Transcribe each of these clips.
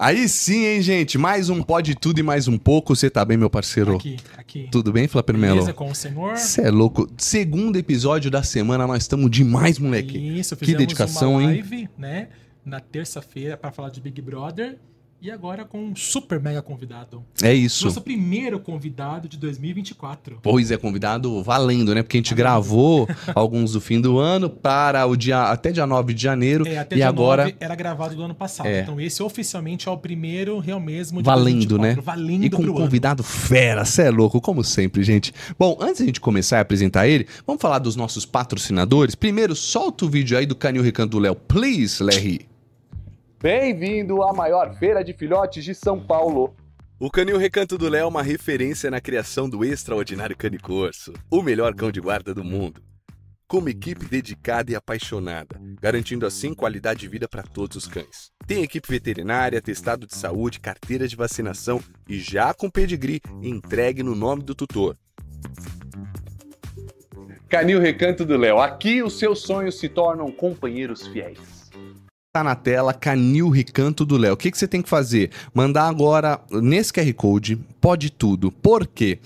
Aí sim, hein, gente? Mais um Pode Tudo e mais um pouco. Você tá bem, meu parceiro? Aqui, aqui. Tudo bem, Flapper Melo? Beleza com o senhor? Você é louco. Segundo episódio da semana, nós estamos demais, moleque. Isso, que fizemos dedicação, uma hein? live, né? Na terça-feira pra falar de Big Brother. E agora com um super mega convidado. É isso. Nosso primeiro convidado de 2024. Pois é, convidado valendo, né? Porque a gente gravou alguns do fim do ano para o dia até dia 9 de janeiro É, até e dia agora 9 era gravado do ano passado. É. Então esse oficialmente é o primeiro real mesmo de valendo, né? 2024. Valendo e com um pro ano. convidado fera, cê é louco, como sempre, gente. Bom, antes da gente começar a apresentar ele, vamos falar dos nossos patrocinadores. Primeiro, solta o vídeo aí do Canil Recanto do Léo, please, Larry. Bem-vindo à maior feira de filhotes de São Paulo. O Canil Recanto do Léo é uma referência na criação do extraordinário canicorso, o melhor cão de guarda do mundo. Com uma equipe dedicada e apaixonada, garantindo assim qualidade de vida para todos os cães. Tem equipe veterinária, atestado de saúde, carteira de vacinação e já com pedigree entregue no nome do tutor. Canil Recanto do Léo. Aqui os seus sonhos se tornam companheiros fiéis. Tá na tela, Canil Recanto do Léo. O que, que você tem que fazer? Mandar agora nesse QR Code, pode tudo. Por quê?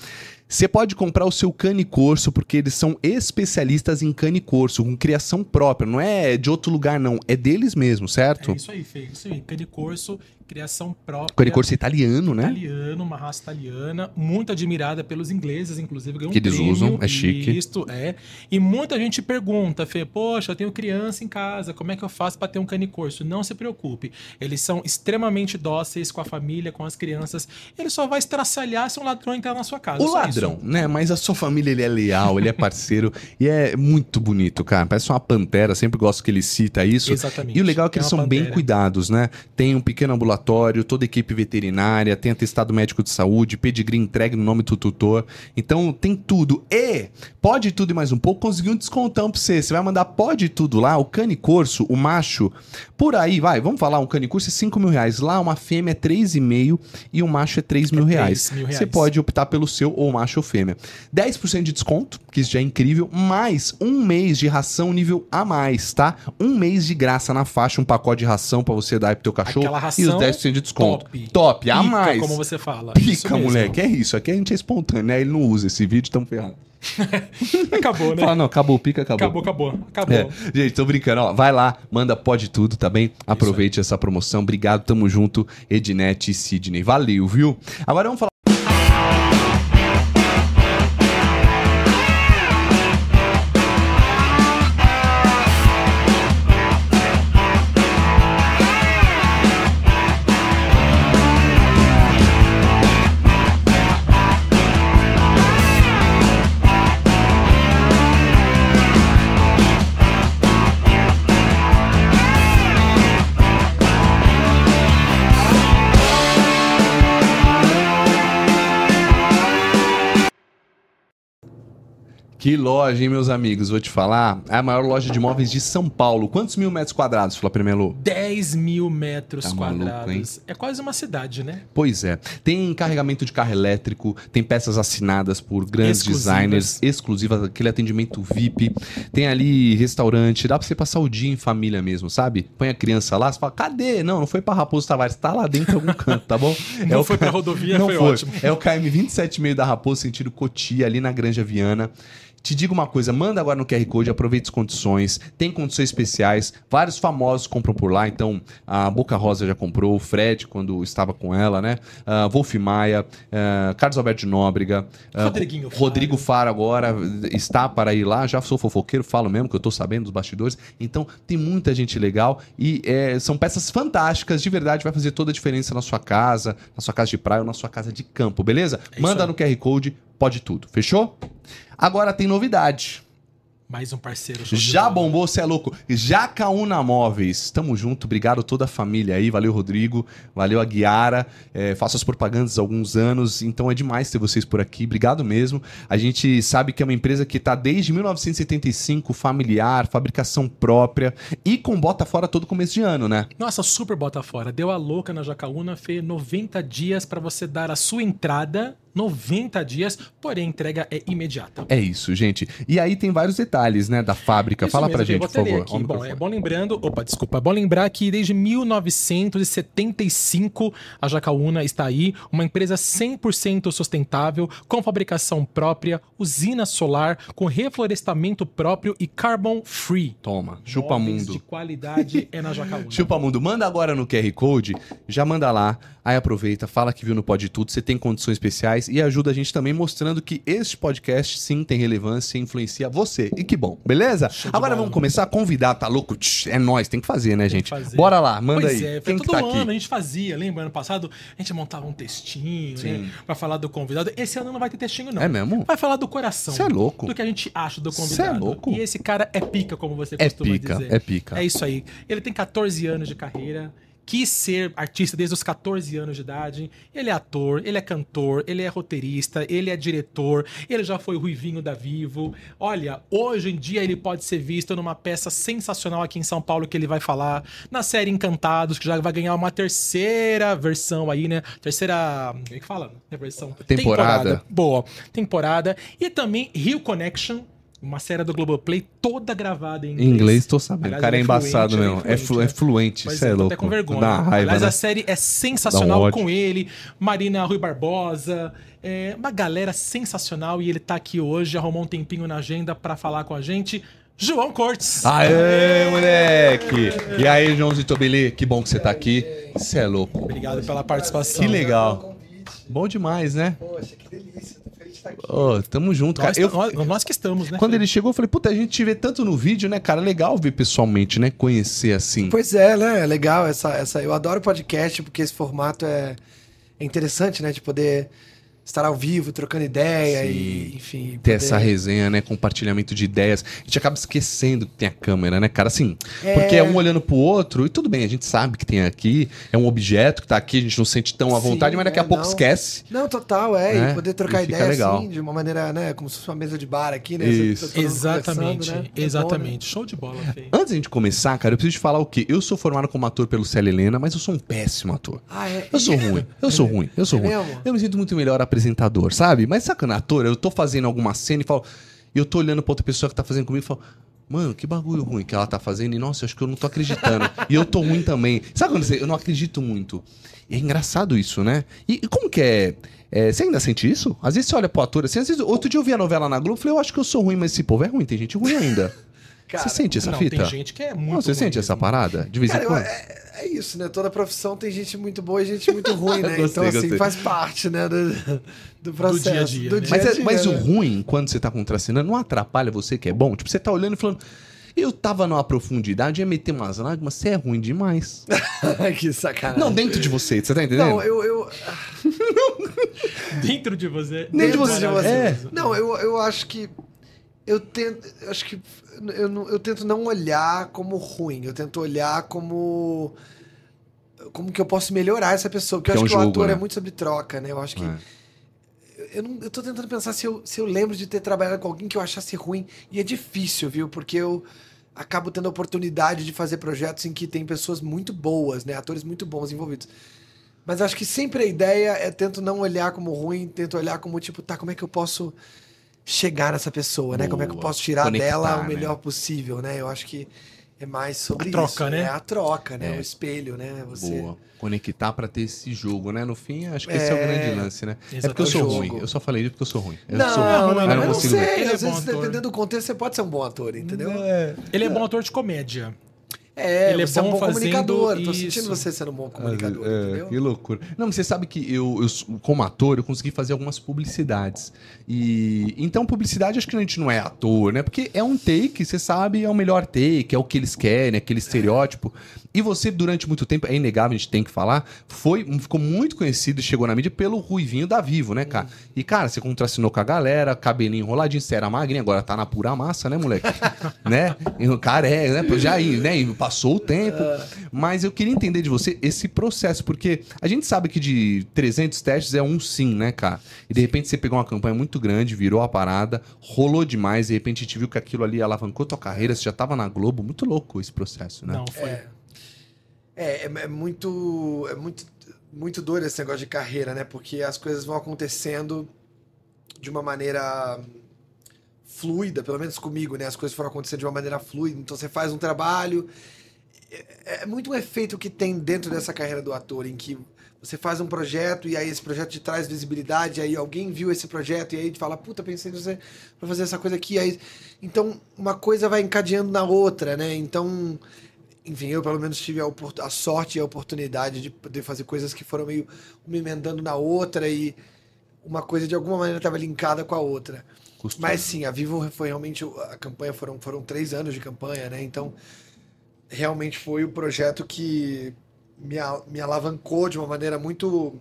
Você pode comprar o seu cane corso, porque eles são especialistas em cane corso, com criação própria. Não é de outro lugar, não. É deles mesmo, certo? É isso aí, Fê. Isso aí. Cane Corso, criação própria. cane corso italiano, né? Italiano, uma raça italiana, muito admirada pelos ingleses, inclusive ganhou Que um eles usam, é chique. Isto é. E muita gente pergunta, Fê, poxa, eu tenho criança em casa, como é que eu faço para ter um cane corso? Não se preocupe, eles são extremamente dóceis com a família, com as crianças. Ele só vai estraçalhar se um ladrão entrar na sua casa. O ladrão, isso. né? Mas a sua família, ele é leal, ele é parceiro e é muito bonito, cara. Parece uma pantera, sempre gosto que ele cita isso. Exatamente. E o legal é que É eles são bem pantera. cuidados, né? Tem um pequeno ambulatório, toda a equipe veterinária, tem atestado médico de saúde, pedigree entregue no nome do tutor. Então tem tudo. E pode tudo e mais um pouco, conseguiu um descontão pra você. Você vai mandar pode tudo lá, o cane corso, o macho, por aí, vai, vamos falar, um cane corso é 5 mil reais. Lá uma fêmea é 3,5 e o macho é 3 mil É reais. 3 mil Você reais. pode optar pelo seu ou macho ou fêmea. 10% de desconto, que isso já é incrível, mais um mês de ração nível a mais, tá? Um mês de graça na faixa, um pacote de ração pra você dar pro teu cachorro Aquela ração 10% de desconto. top. Top, a Pica, mais. como você fala. Pica, moleque, é isso. Aqui a gente é espontâneo, né? Ele não usa esse vídeo, tamo ferrado. Acabou, né? Fala, não, acabou, pica, acabou. Acabou, acabou. Acabou. É. Gente, tô brincando, ó. Vai lá, manda pode tudo, tá bem? Aproveite essa promoção. Obrigado, tamo junto, Ednet e Sidney. Valeu, viu? Agora vamos falar. Que loja, hein, meus amigos? Vou te falar. É a maior loja de móveis de São Paulo. Quantos mil metros quadrados, Flá Melu? 10 mil metros Tá maluco, quadrados. É quase uma cidade, né? Pois é. Tem carregamento de carro elétrico, tem peças assinadas por grandes Exclusivas. designers, exclusivas, aquele atendimento VIP. Tem ali restaurante, dá pra você passar o dia em família mesmo, sabe? Põe a criança lá, você fala, cadê? Não, não foi pra Raposo Tavares, tá lá dentro em algum canto, tá bom? Não o foi pra K- rodovia, não foi foi. ótimo. É o KM 27,5 da Raposo, sentido Cotia, ali na Granja Viana. Te digo uma coisa, manda agora no QR Code, aproveite as condições, tem condições especiais, vários famosos compram por lá, então a Boca Rosa já comprou, o Fred quando estava com ela, né? Uh, Wolf Maia, ah, Carlos Alberto de Nóbrega, Faro. Rodrigo Faro agora está para ir lá, já sou fofoqueiro, falo mesmo que eu tô sabendo dos bastidores, então tem muita gente legal e é, são peças fantásticas, de verdade, vai fazer toda a diferença na sua casa, na sua casa de praia ou na sua casa de campo, beleza? É Manda no QR Code, pode tudo, fechou? Agora tem novidade. Mais um parceiro. Já bombou, você é louco. Jacaúna Móveis. Tamo junto, obrigado toda a família aí. Valeu, Rodrigo. Valeu, a Guiara. É, faço as propagandas há alguns anos, então é demais ter vocês por aqui. Obrigado mesmo. A gente sabe que é uma empresa que tá desde 1975, familiar, fabricação própria e com bota fora todo começo de ano, né? Nossa, super bota fora. Deu a louca na Jacaúna, Fê, 90 dias pra você dar a sua entrada 90 dias, porém a entrega é imediata. É isso, gente. E aí tem vários detalhes, né, da fábrica. Isso Fala mesmo, pra gente, por favor. aqui. Bom, microfone. é bom lembrando, opa, desculpa, é bom lembrar que desde 1975 a Jacaúna está aí, uma empresa 100% sustentável, com fabricação própria, usina solar, com reflorestamento próprio e carbon free. Toma, chupa Móveis mundo. de qualidade é na Jacaúna. Chupa Mundo, manda agora no QR Code, já manda lá, aí aproveita, fala que viu no Pode Tudo, você tem condições especiais e ajuda a gente também mostrando que este podcast sim tem relevância e influencia você. E que bom, beleza? Agora vamos começar a convidar, tá louco? Tch, É nós, tem que fazer, né, gente? que fazer. Bora lá, manda pois aí. é, Quem foi que todo tá ano aqui? a gente fazia, lembra? Ano passado a gente montava um textinho, né? Pra falar do convidado. Esse ano não vai ter textinho, não. É mesmo? Vai falar do coração. Cê é louco. Do que a gente acha do é convidado. louco. E esse cara é pica, como você É costuma pica, dizer. é pica. É isso aí. Ele tem 14 anos de carreira. Quis ser artista desde os 14 anos de idade. Ele é ator, ele é cantor, ele é roteirista, ele é diretor, ele já foi o Ruivinho da Vivo. Olha, hoje em dia ele pode ser visto numa peça sensacional aqui em São Paulo que ele vai falar, na série Encantados, que já vai ganhar uma terceira versão aí, né? Terceira. Como é que fala? É versão. Temporada. Boa. Temporada. E também Rio Connection. Uma série do Globoplay toda gravada em Em inglês. inglês, tô sabendo. Aliás, O cara é é embaçado fluente, mesmo. é É, flu- fluente, é fluente, isso é, é, tô louco. até com vergonha. Dá raiva, Aliás, né? a série é sensacional um com ele, Marina Rui Barbosa, é uma galera sensacional e ele tá aqui hoje, arrumou um tempinho na agenda pra falar com a gente. João Cortes. Aê, moleque! E aí, Joãozinho Tobeli, que bom que você tá aqui. Você é louco. Obrigado pela participação. Que legal. Bom demais, né? Poxa, que delícia. Estar aqui. Ô, tamo junto, cara. Nós, Eu, nós, nós que estamos, né? quando ele chegou, eu falei, puta, a gente te vê tanto no vídeo, né, cara? Legal ver pessoalmente, né? Conhecer assim. Pois é, né? É legal essa, essa. Eu adoro podcast porque esse formato é, é interessante, né? De poder estar ao vivo, trocando ideia Sim. e, enfim. Ter poder- essa resenha, né? Compartilhamento de ideias. A gente acaba esquecendo que tem a câmera, né, cara? Assim, É. porque é um olhando pro outro, e tudo bem, a gente sabe que tem aqui, é um objeto que tá aqui, a gente não sente tão à Sim, vontade, mas daqui a é, pouco não. esquece. Não, total, é. Né? E poder trocar E ideia legal. assim, de uma maneira, né? Como se fosse uma mesa de bar aqui, né? Isso. Mundo Exatamente, né? É bom, né? exatamente. Show de bola, Fê. Antes de a gente começar, cara, eu preciso te falar o quê? Eu sou formado como ator pelo Célia Helena, mas eu sou um péssimo ator. Ah, é. Eu sou ruim, eu sou ruim, eu sou É ruim. Eu me sinto muito melhor apresentador, sabe? Mas sacana, ator, eu tô fazendo alguma cena e falo. E eu tô olhando pra outra pessoa que tá fazendo comigo e falo. Mano, que bagulho ruim que ela tá fazendo. E nossa, eu acho que eu não tô acreditando. e eu tô ruim também. Sabe quando você. Eu não acredito muito. E é engraçado isso, né? E, e como que é, é, Você ainda sente isso? Às vezes você olha pro ator assim. Às vezes, outro dia eu vi a novela na Globo e falei, eu acho que eu sou ruim, mas esse povo é ruim. Tem gente ruim ainda. Cara, você sente essa Não, fita? tem gente que é muito Não, você ruim sente essa parada? De vez em quando? é, é isso, né? Toda profissão tem gente muito boa e gente muito ruim, né? Gostei, então, assim, gostei. faz parte, né? Do, do processo. dia a dia, do né? dia Mas, a é- dia, mas o né? ruim, quando você tá contracenando, não atrapalha você que é bom? Tipo, você tá olhando e falando. Eu tava numa profundidade, ia meter umas lágrimas, você é ruim demais. que sacanagem. Não, dentro de você, você tá entendendo? Não, eu, eu, Dentro de você. Nem de Dentro você, de você. é. Não, eu, eu acho que. Eu tento. Eu acho que. Eu, não- eu tento não olhar como ruim. Eu tento olhar como. Como que eu posso melhorar essa pessoa. Porque eu Que é acho um que o jogo, ator né? é muito sobre troca, né? Eu acho que. É. Eu, não, eu tô tentando pensar se eu, se eu lembro de ter trabalhado com alguém que eu achasse ruim. E é difícil, viu? Porque eu acabo tendo a oportunidade de fazer projetos em que tem pessoas muito boas, né? Atores muito bons envolvidos. Mas acho que sempre a ideia é tento não olhar como ruim, tento olhar como tipo, tá, como é que eu posso chegar nessa pessoa, né? Como é que eu Boa. posso tirar Conectar, dela o né? melhor possível, né? Eu acho que é mais sobre A troca, isso, né? É a troca, né? É. O espelho, né? Você Boa. Conectar pra ter esse jogo, né? No fim, acho que esse é o É. grande lance, né? É Exato. porque eu sou É jogo. ruim. Eu só falei isso porque eu sou ruim. Eu Não, sou não, ruim. não, Eu não não sei. é Às vezes, dependendo do contexto, você pode ser um bom ator, entendeu? Ele é bom ator de comédia. É, Ele é você é um bom bom comunicador. Tô isso. sentindo você sendo um bom comunicador, É, entendeu? que loucura. Não, mas você sabe que eu, eu, como ator, eu consegui fazer algumas publicidades. E então, publicidade, acho que a gente não é ator, né? Porque é um take, você sabe, é o melhor take, é o que eles querem, aquele estereótipo. E você, durante muito tempo, é inegável, a gente tem que falar, foi, ficou muito conhecido e chegou na mídia pelo Ruivinho da Vivo, né, cara? E, cara, você contracenou com a galera, cabelinho enroladinho, você era magrinho, agora tá na pura massa, né, moleque? né? Cara é, né? Já aí, né? E Passou o tempo. Mas eu queria entender de você esse processo, porque a gente sabe que de 300 testes é um sim, né, cara? E de repente você pegou uma campanha muito grande, virou a parada, rolou demais, de repente a gente viu que aquilo ali alavancou tua carreira, você já tava na Globo, muito louco esse processo, né? Não, foi. É, é, é muito. É muito. muito doido esse negócio de carreira, né? Porque as coisas vão acontecendo de uma maneira fluida, pelo menos comigo, né? As coisas foram acontecendo de uma maneira fluida. Então você faz um trabalho. É é muito um efeito que tem dentro dessa carreira do ator, em que você faz um projeto e aí esse projeto te traz visibilidade, aí alguém viu esse projeto e aí te fala, puta, pensei em você pra fazer essa coisa aqui. Aí... Então, uma coisa vai encadeando na outra, né? Então, enfim, eu pelo menos tive a, a sorte e a oportunidade de poder fazer coisas que foram meio uma emendando na outra e uma coisa de alguma maneira estava linkada com a outra. Mas sim, a Vivo foi realmente a campanha foram foram três anos de campanha, né? Então realmente foi o projeto que me, me alavancou de uma maneira muito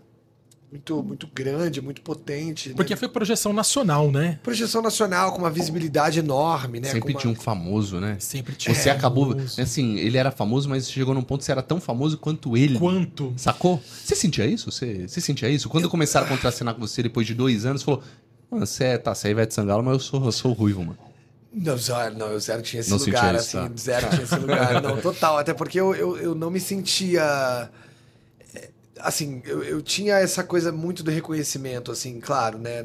muito muito grande, muito potente. né? Porque foi projeção nacional, né? projeção nacional com uma visibilidade enorme, né? Sempre com uma- tinha um famoso, né? Sempre tinha. Você acabou. famoso. Assim, ele era famoso, mas chegou num ponto que você era tão famoso quanto ele. Quanto? Sacou? Você sentia isso? Você, você sentia isso? Quando começaram a contracenar com você depois de dois anos, você falou: Mano, você é, tá, você é Ivete Sangalo, mas eu sou, eu sou o ruivo, mano. Não, zero, não, eu zero tinha esse Não lugar, assim, isso, tá. zero tinha esse lugar, não, total, até porque eu, eu, eu não me sentia, é, assim, eu, eu tinha essa coisa muito do reconhecimento, assim, claro, né,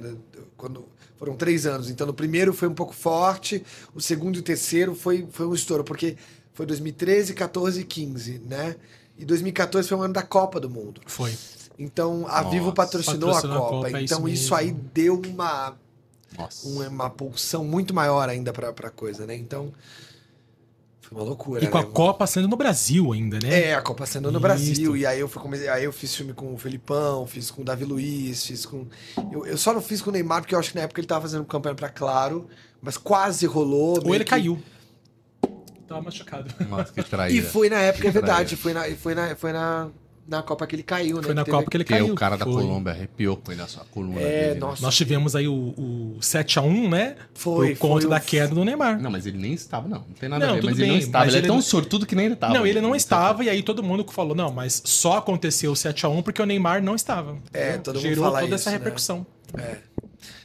quando foram três anos, então no primeiro foi um pouco forte, o segundo e o terceiro foi, foi um estouro, porque foi 2013, 14 e 15, né, e 2014 foi um ano da Copa do Mundo, Foi. então a Nossa, Vivo patrocinou, patrocinou a a Copa, Copa, é então isso isso aí deu uma Nossa. uma, uma pulsão muito maior ainda pra, pra coisa, né? Então, uma loucura, E com a né? Copa sendo no Brasil ainda, né? É, a Copa sendo no Isso. Brasil, e aí eu, fui, comecei, aí eu fiz filme com o Felipão, fiz com o Davi Luiz, fiz com... Eu, eu só não fiz com o Neymar, porque eu acho que na época ele tava fazendo campanha pra Claro, mas quase rolou. Ou ele que- caiu. Tava machucado. Nossa, que E foi na época, é Que verdade, traíra. foi na, foi na, foi na, na Copa que ele caiu, né? Foi na teve- Copa que ele caiu. o cara da Foi. Colômbia arrepiou com ele a sua coluna É, dele. né? nossa. Nós tivemos aí o, o 7x1, né? Foi, Por conta foi o- da queda do Neymar. Não, mas ele nem estava, não. Não tem nada Não, a ver. tudo Mas ele não bem, estava. mas Ele é ele tão não- sortudo que nem ele estava. não, ele não estava, e aí todo mundo falou, não, mas só aconteceu o 7x1 porque o Neymar não estava. É, entendeu? todo mundo Gerou fala toda isso, essa né? repercussão.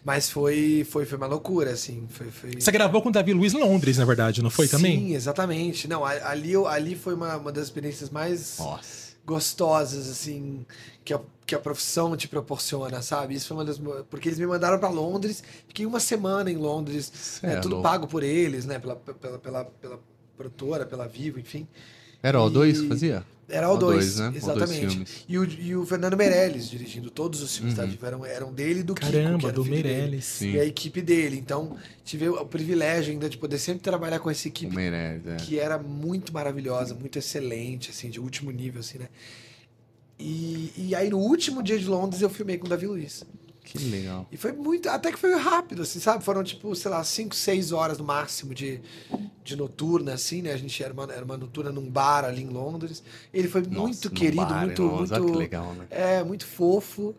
Mas foi, foi, foi uma loucura, assim. Foi, foi... Você gravou com o Davi Luiz em Londres, na verdade, não foi também? Sim, exatamente. Não, ali, eu- ali foi uma, uma das experiências mais Nossa. Gostosas, assim, que a, que a profissão te proporciona, sabe? Isso foi uma das. Porque eles me mandaram pra Londres, fiquei uma semana em Londres, né, é tudo pago por eles, né? Pela, pela, pela, pela produtora, pela Vivo, enfim. Era o O2 que E- fazia? Era o O2, dois, né? O exatamente. filmes. e, o, e o Fernando Meirelles dirigindo todos os filmes Uhum. da Vivo eram, eram dele e do Kiko, que Caramba, era o do. Meirelles. Sim. E a equipe dele. Então, tive o privilégio ainda de poder sempre trabalhar com essa O equipe Meirelles, é. que era muito maravilhosa, muito excelente, assim, de último nível, assim, né? E, e aí, no último dia de Londres, eu filmei com o Davi Luiz. Que legal. E foi muito. Até que foi rápido, assim, sabe? Foram, tipo, sei lá, 5, 6 horas no máximo de, de noturna, assim, né? A gente era uma, era uma noturna num bar ali em Londres. Ele foi Nossa, muito querido, bar, muito. nossa, muito que legal, né? É, muito fofo.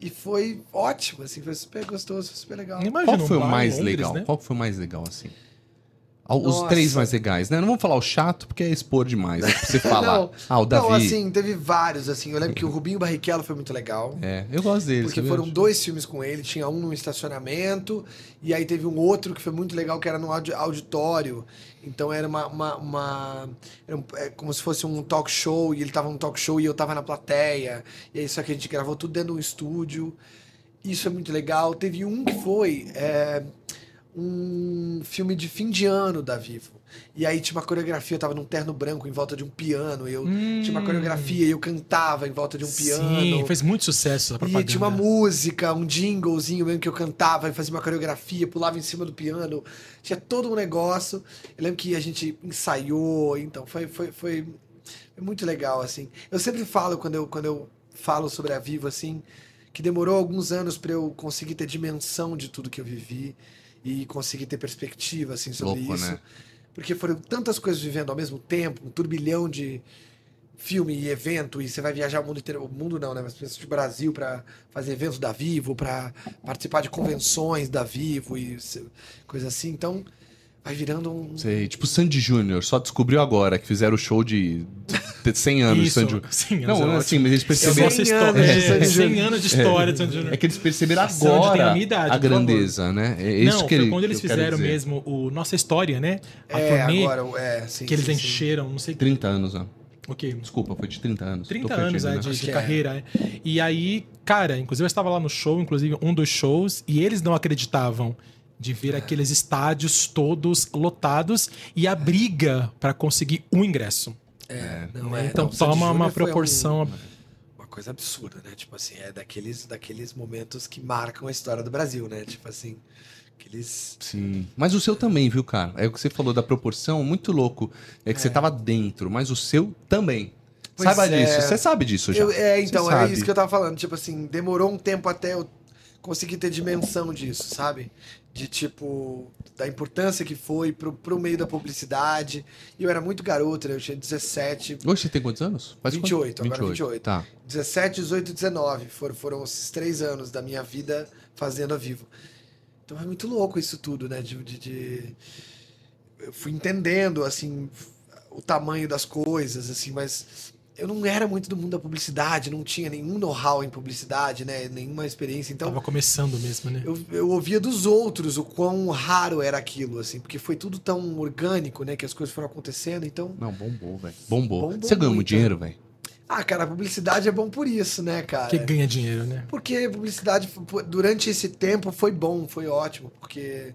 E foi ótimo, assim, foi super gostoso, foi super legal. Imagina Qual um foi o mais Londres, legal? né? Qual foi o mais legal, assim? Os Nossa. três mais legais, né? Não vamos falar o chato, porque é expor demais. Pra você falar. Não, ah, o Davi. Não, assim, teve vários, assim. Eu lembro que o Rubinho Barrichello foi muito legal. É, eu gosto dele. Porque foram dois filmes com ele, tinha um no estacionamento, e aí teve um outro que foi muito legal, que era no audi- auditório. Então era uma. uma, uma- era um- é como se fosse um talk show, e ele tava num talk show e eu tava na plateia. E aí só que a gente gravou tudo dentro de um estúdio. Isso é muito legal. Teve um que foi é, um filme de fim de ano da Vivo. E aí tinha uma coreografia, eu tava num terno branco em volta de um piano. Eu tinha uma coreografia e eu cantava em volta de um piano. Hum. Sim, fez muito sucesso E propaganda. tinha uma música, um jinglezinho mesmo que eu cantava e fazia uma coreografia, pulava em cima do piano. Tinha todo um negócio. Eu lembro que a gente ensaiou, então foi, foi, foi, foi muito legal, assim. Eu sempre falo, quando eu, quando eu falo sobre a Vivo, assim, que demorou alguns anos para eu conseguir ter dimensão de tudo que eu vivi e conseguir ter perspectiva, assim, sobre Louco, isso. né? Porque foram tantas coisas vivendo ao mesmo tempo, um turbilhão de filme e evento, e você vai viajar o mundo inteiro, o mundo não, né? Mas principalmente o Brasil para fazer eventos da Vivo, para participar de convenções da Vivo e coisa assim. Então, vai virando um. Sei, tipo Sandy Júnior, só descobriu agora que fizeram o show de de 100 anos de Isso, Sandy Júnior. 100 anos Não, é assim, ótimo. mas eles perceberam. gosto 100 história. anos de É, Sandy 100 Júnior. anos de história de Sandy Júnior. É que eles perceberam tem a agora minha idade, a grandeza, né? É isso não, que foi ele, quando eles que fizeram mesmo o Nossa História, né? A É, turnê agora, é, sim. que eles sim, sim. encheram, não sei 30 anos, né? O quê? Desculpa, foi de 30 anos. 30 Tô anos perdido, é, né? de, de é. carreira. é. E aí, cara, inclusive eu estava lá no show, inclusive um dos shows, e eles não acreditavam de ver aqueles estádios todos lotados e a briga para conseguir um ingresso. É, não né? é. então não, toma uma foi um- proporção. uma coisa absurda, né? Tipo assim, é daqueles, daqueles momentos que marcam a história do Brasil, né? Tipo assim, aqueles. Sim. Mas o seu também, viu, cara? É o que você falou da proporção, muito louco. É que você tava dentro, mas o seu também. Pois Saiba é. disso. Você sabe disso já. Eu- é, então, é isso que eu tava falando. Tipo assim, demorou um tempo até eu conseguir ter dimensão disso, sabe? De tipo, da importância que foi pro, pro meio da publicidade. E eu era muito garoto, né? Eu tinha 17, Hoje você tem quantos anos? Faz 28, quanto? agora 28. Tá. 17, 18 e 19. Foram, foram esses três anos da minha vida fazendo a vivo. Então é muito louco isso tudo, né? De, de- de- Eu fui entendendo, assim, o tamanho das coisas, assim, mas eu não era muito do mundo da publicidade, não tinha nenhum know-how em publicidade, né? Nenhuma experiência. Então Tava começando mesmo, né? eu, eu ouvia dos outros o quão raro era aquilo, assim, porque foi tudo tão orgânico, né? Que as coisas foram acontecendo, então. Não, bombou, velho. Bombou. Bombou Você ganhou muito dinheiro, velho? Ah, cara, a publicidade é bom por isso, né, cara? Que ganha dinheiro, né? Porque publicidade, pô, durante esse tempo, foi bom, foi ótimo, porque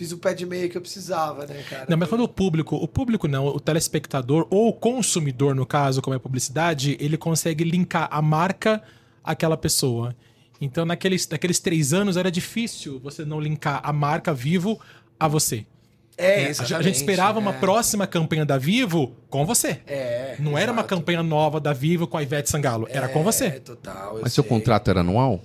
fiz o pé de meia que eu precisava, né, cara? Não, mas quando o público, o público não, o telespectador ou o consumidor, no caso, como é publicidade, ele consegue linkar a marca àquela pessoa. Então, naqueles, naqueles três anos, era difícil você não linkar a marca Vivo a você. É, É, a, gente esperava uma é. próxima campanha da Vivo com você. É. Não era uma exato. campanha nova da Vivo com a Ivete Sangalo, era com É, você. total. Mas seu sei. contrato era anual?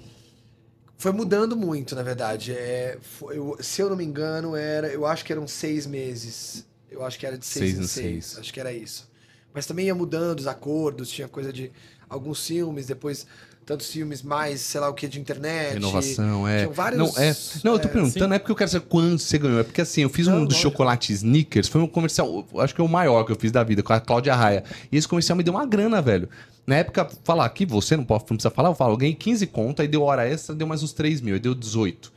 Foi mudando muito, na verdade. É, foi- eu- se eu não me engano, era. Eu acho que eram seis meses. Eu acho que era de seis, Seis em seis. seis. Acho que era isso. Mas também ia mudando os acordos, tinha coisa de alguns filmes, depois tantos filmes mais, sei lá o que, de internet. Renovação, é. Tinham vários- Não, é. Não, eu tô é, perguntando, não é porque eu quero saber quanto você ganhou. É porque assim, eu fiz Não, um do lógico. chocolate Snickers, foi um comercial, acho que é o maior que eu fiz da vida, com a Cláudia Raia. E esse comercial me deu uma grana, velho. Na época, falar aqui, você não, pode, não precisa falar, eu falo, eu ganhei 15 conto, aí deu hora extra, deu mais uns 3 mil, aí deu 18.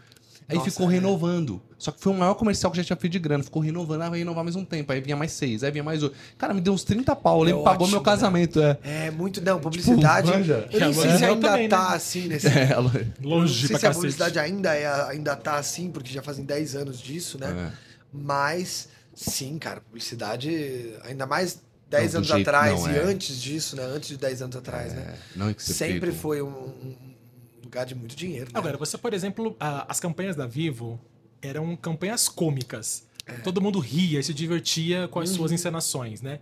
Aí Nossa, ficou é. renovando. Só que foi o maior comercial que já tinha feito de grana. Ficou renovando, ah, vai renovar mais um tempo. Aí vinha mais seis, aí vinha mais oito. Cara, me deu uns 30 pau. Ele É pagou ótimo, meu casamento, é. É, muito. Não, publicidade. manja. eu nem E sei se ainda também, tá né? assim nesse. É, ela- não Longe sei pra se a cacete. publicidade ainda, é, ainda tá assim, porque já fazem 10 anos disso, né? é. Mas, sim, cara, publicidade, ainda mais 10 Não, do anos atrás não, e é. antes disso, né? Antes de 10 anos atrás, né? É, não é que Sempre foi um, um lugar de muito dinheiro. Né? Agora, você, por exemplo, a- as campanhas da Vivo eram campanhas cômicas. É. Todo mundo ria e se divertia com Uhum. as suas encenações, né?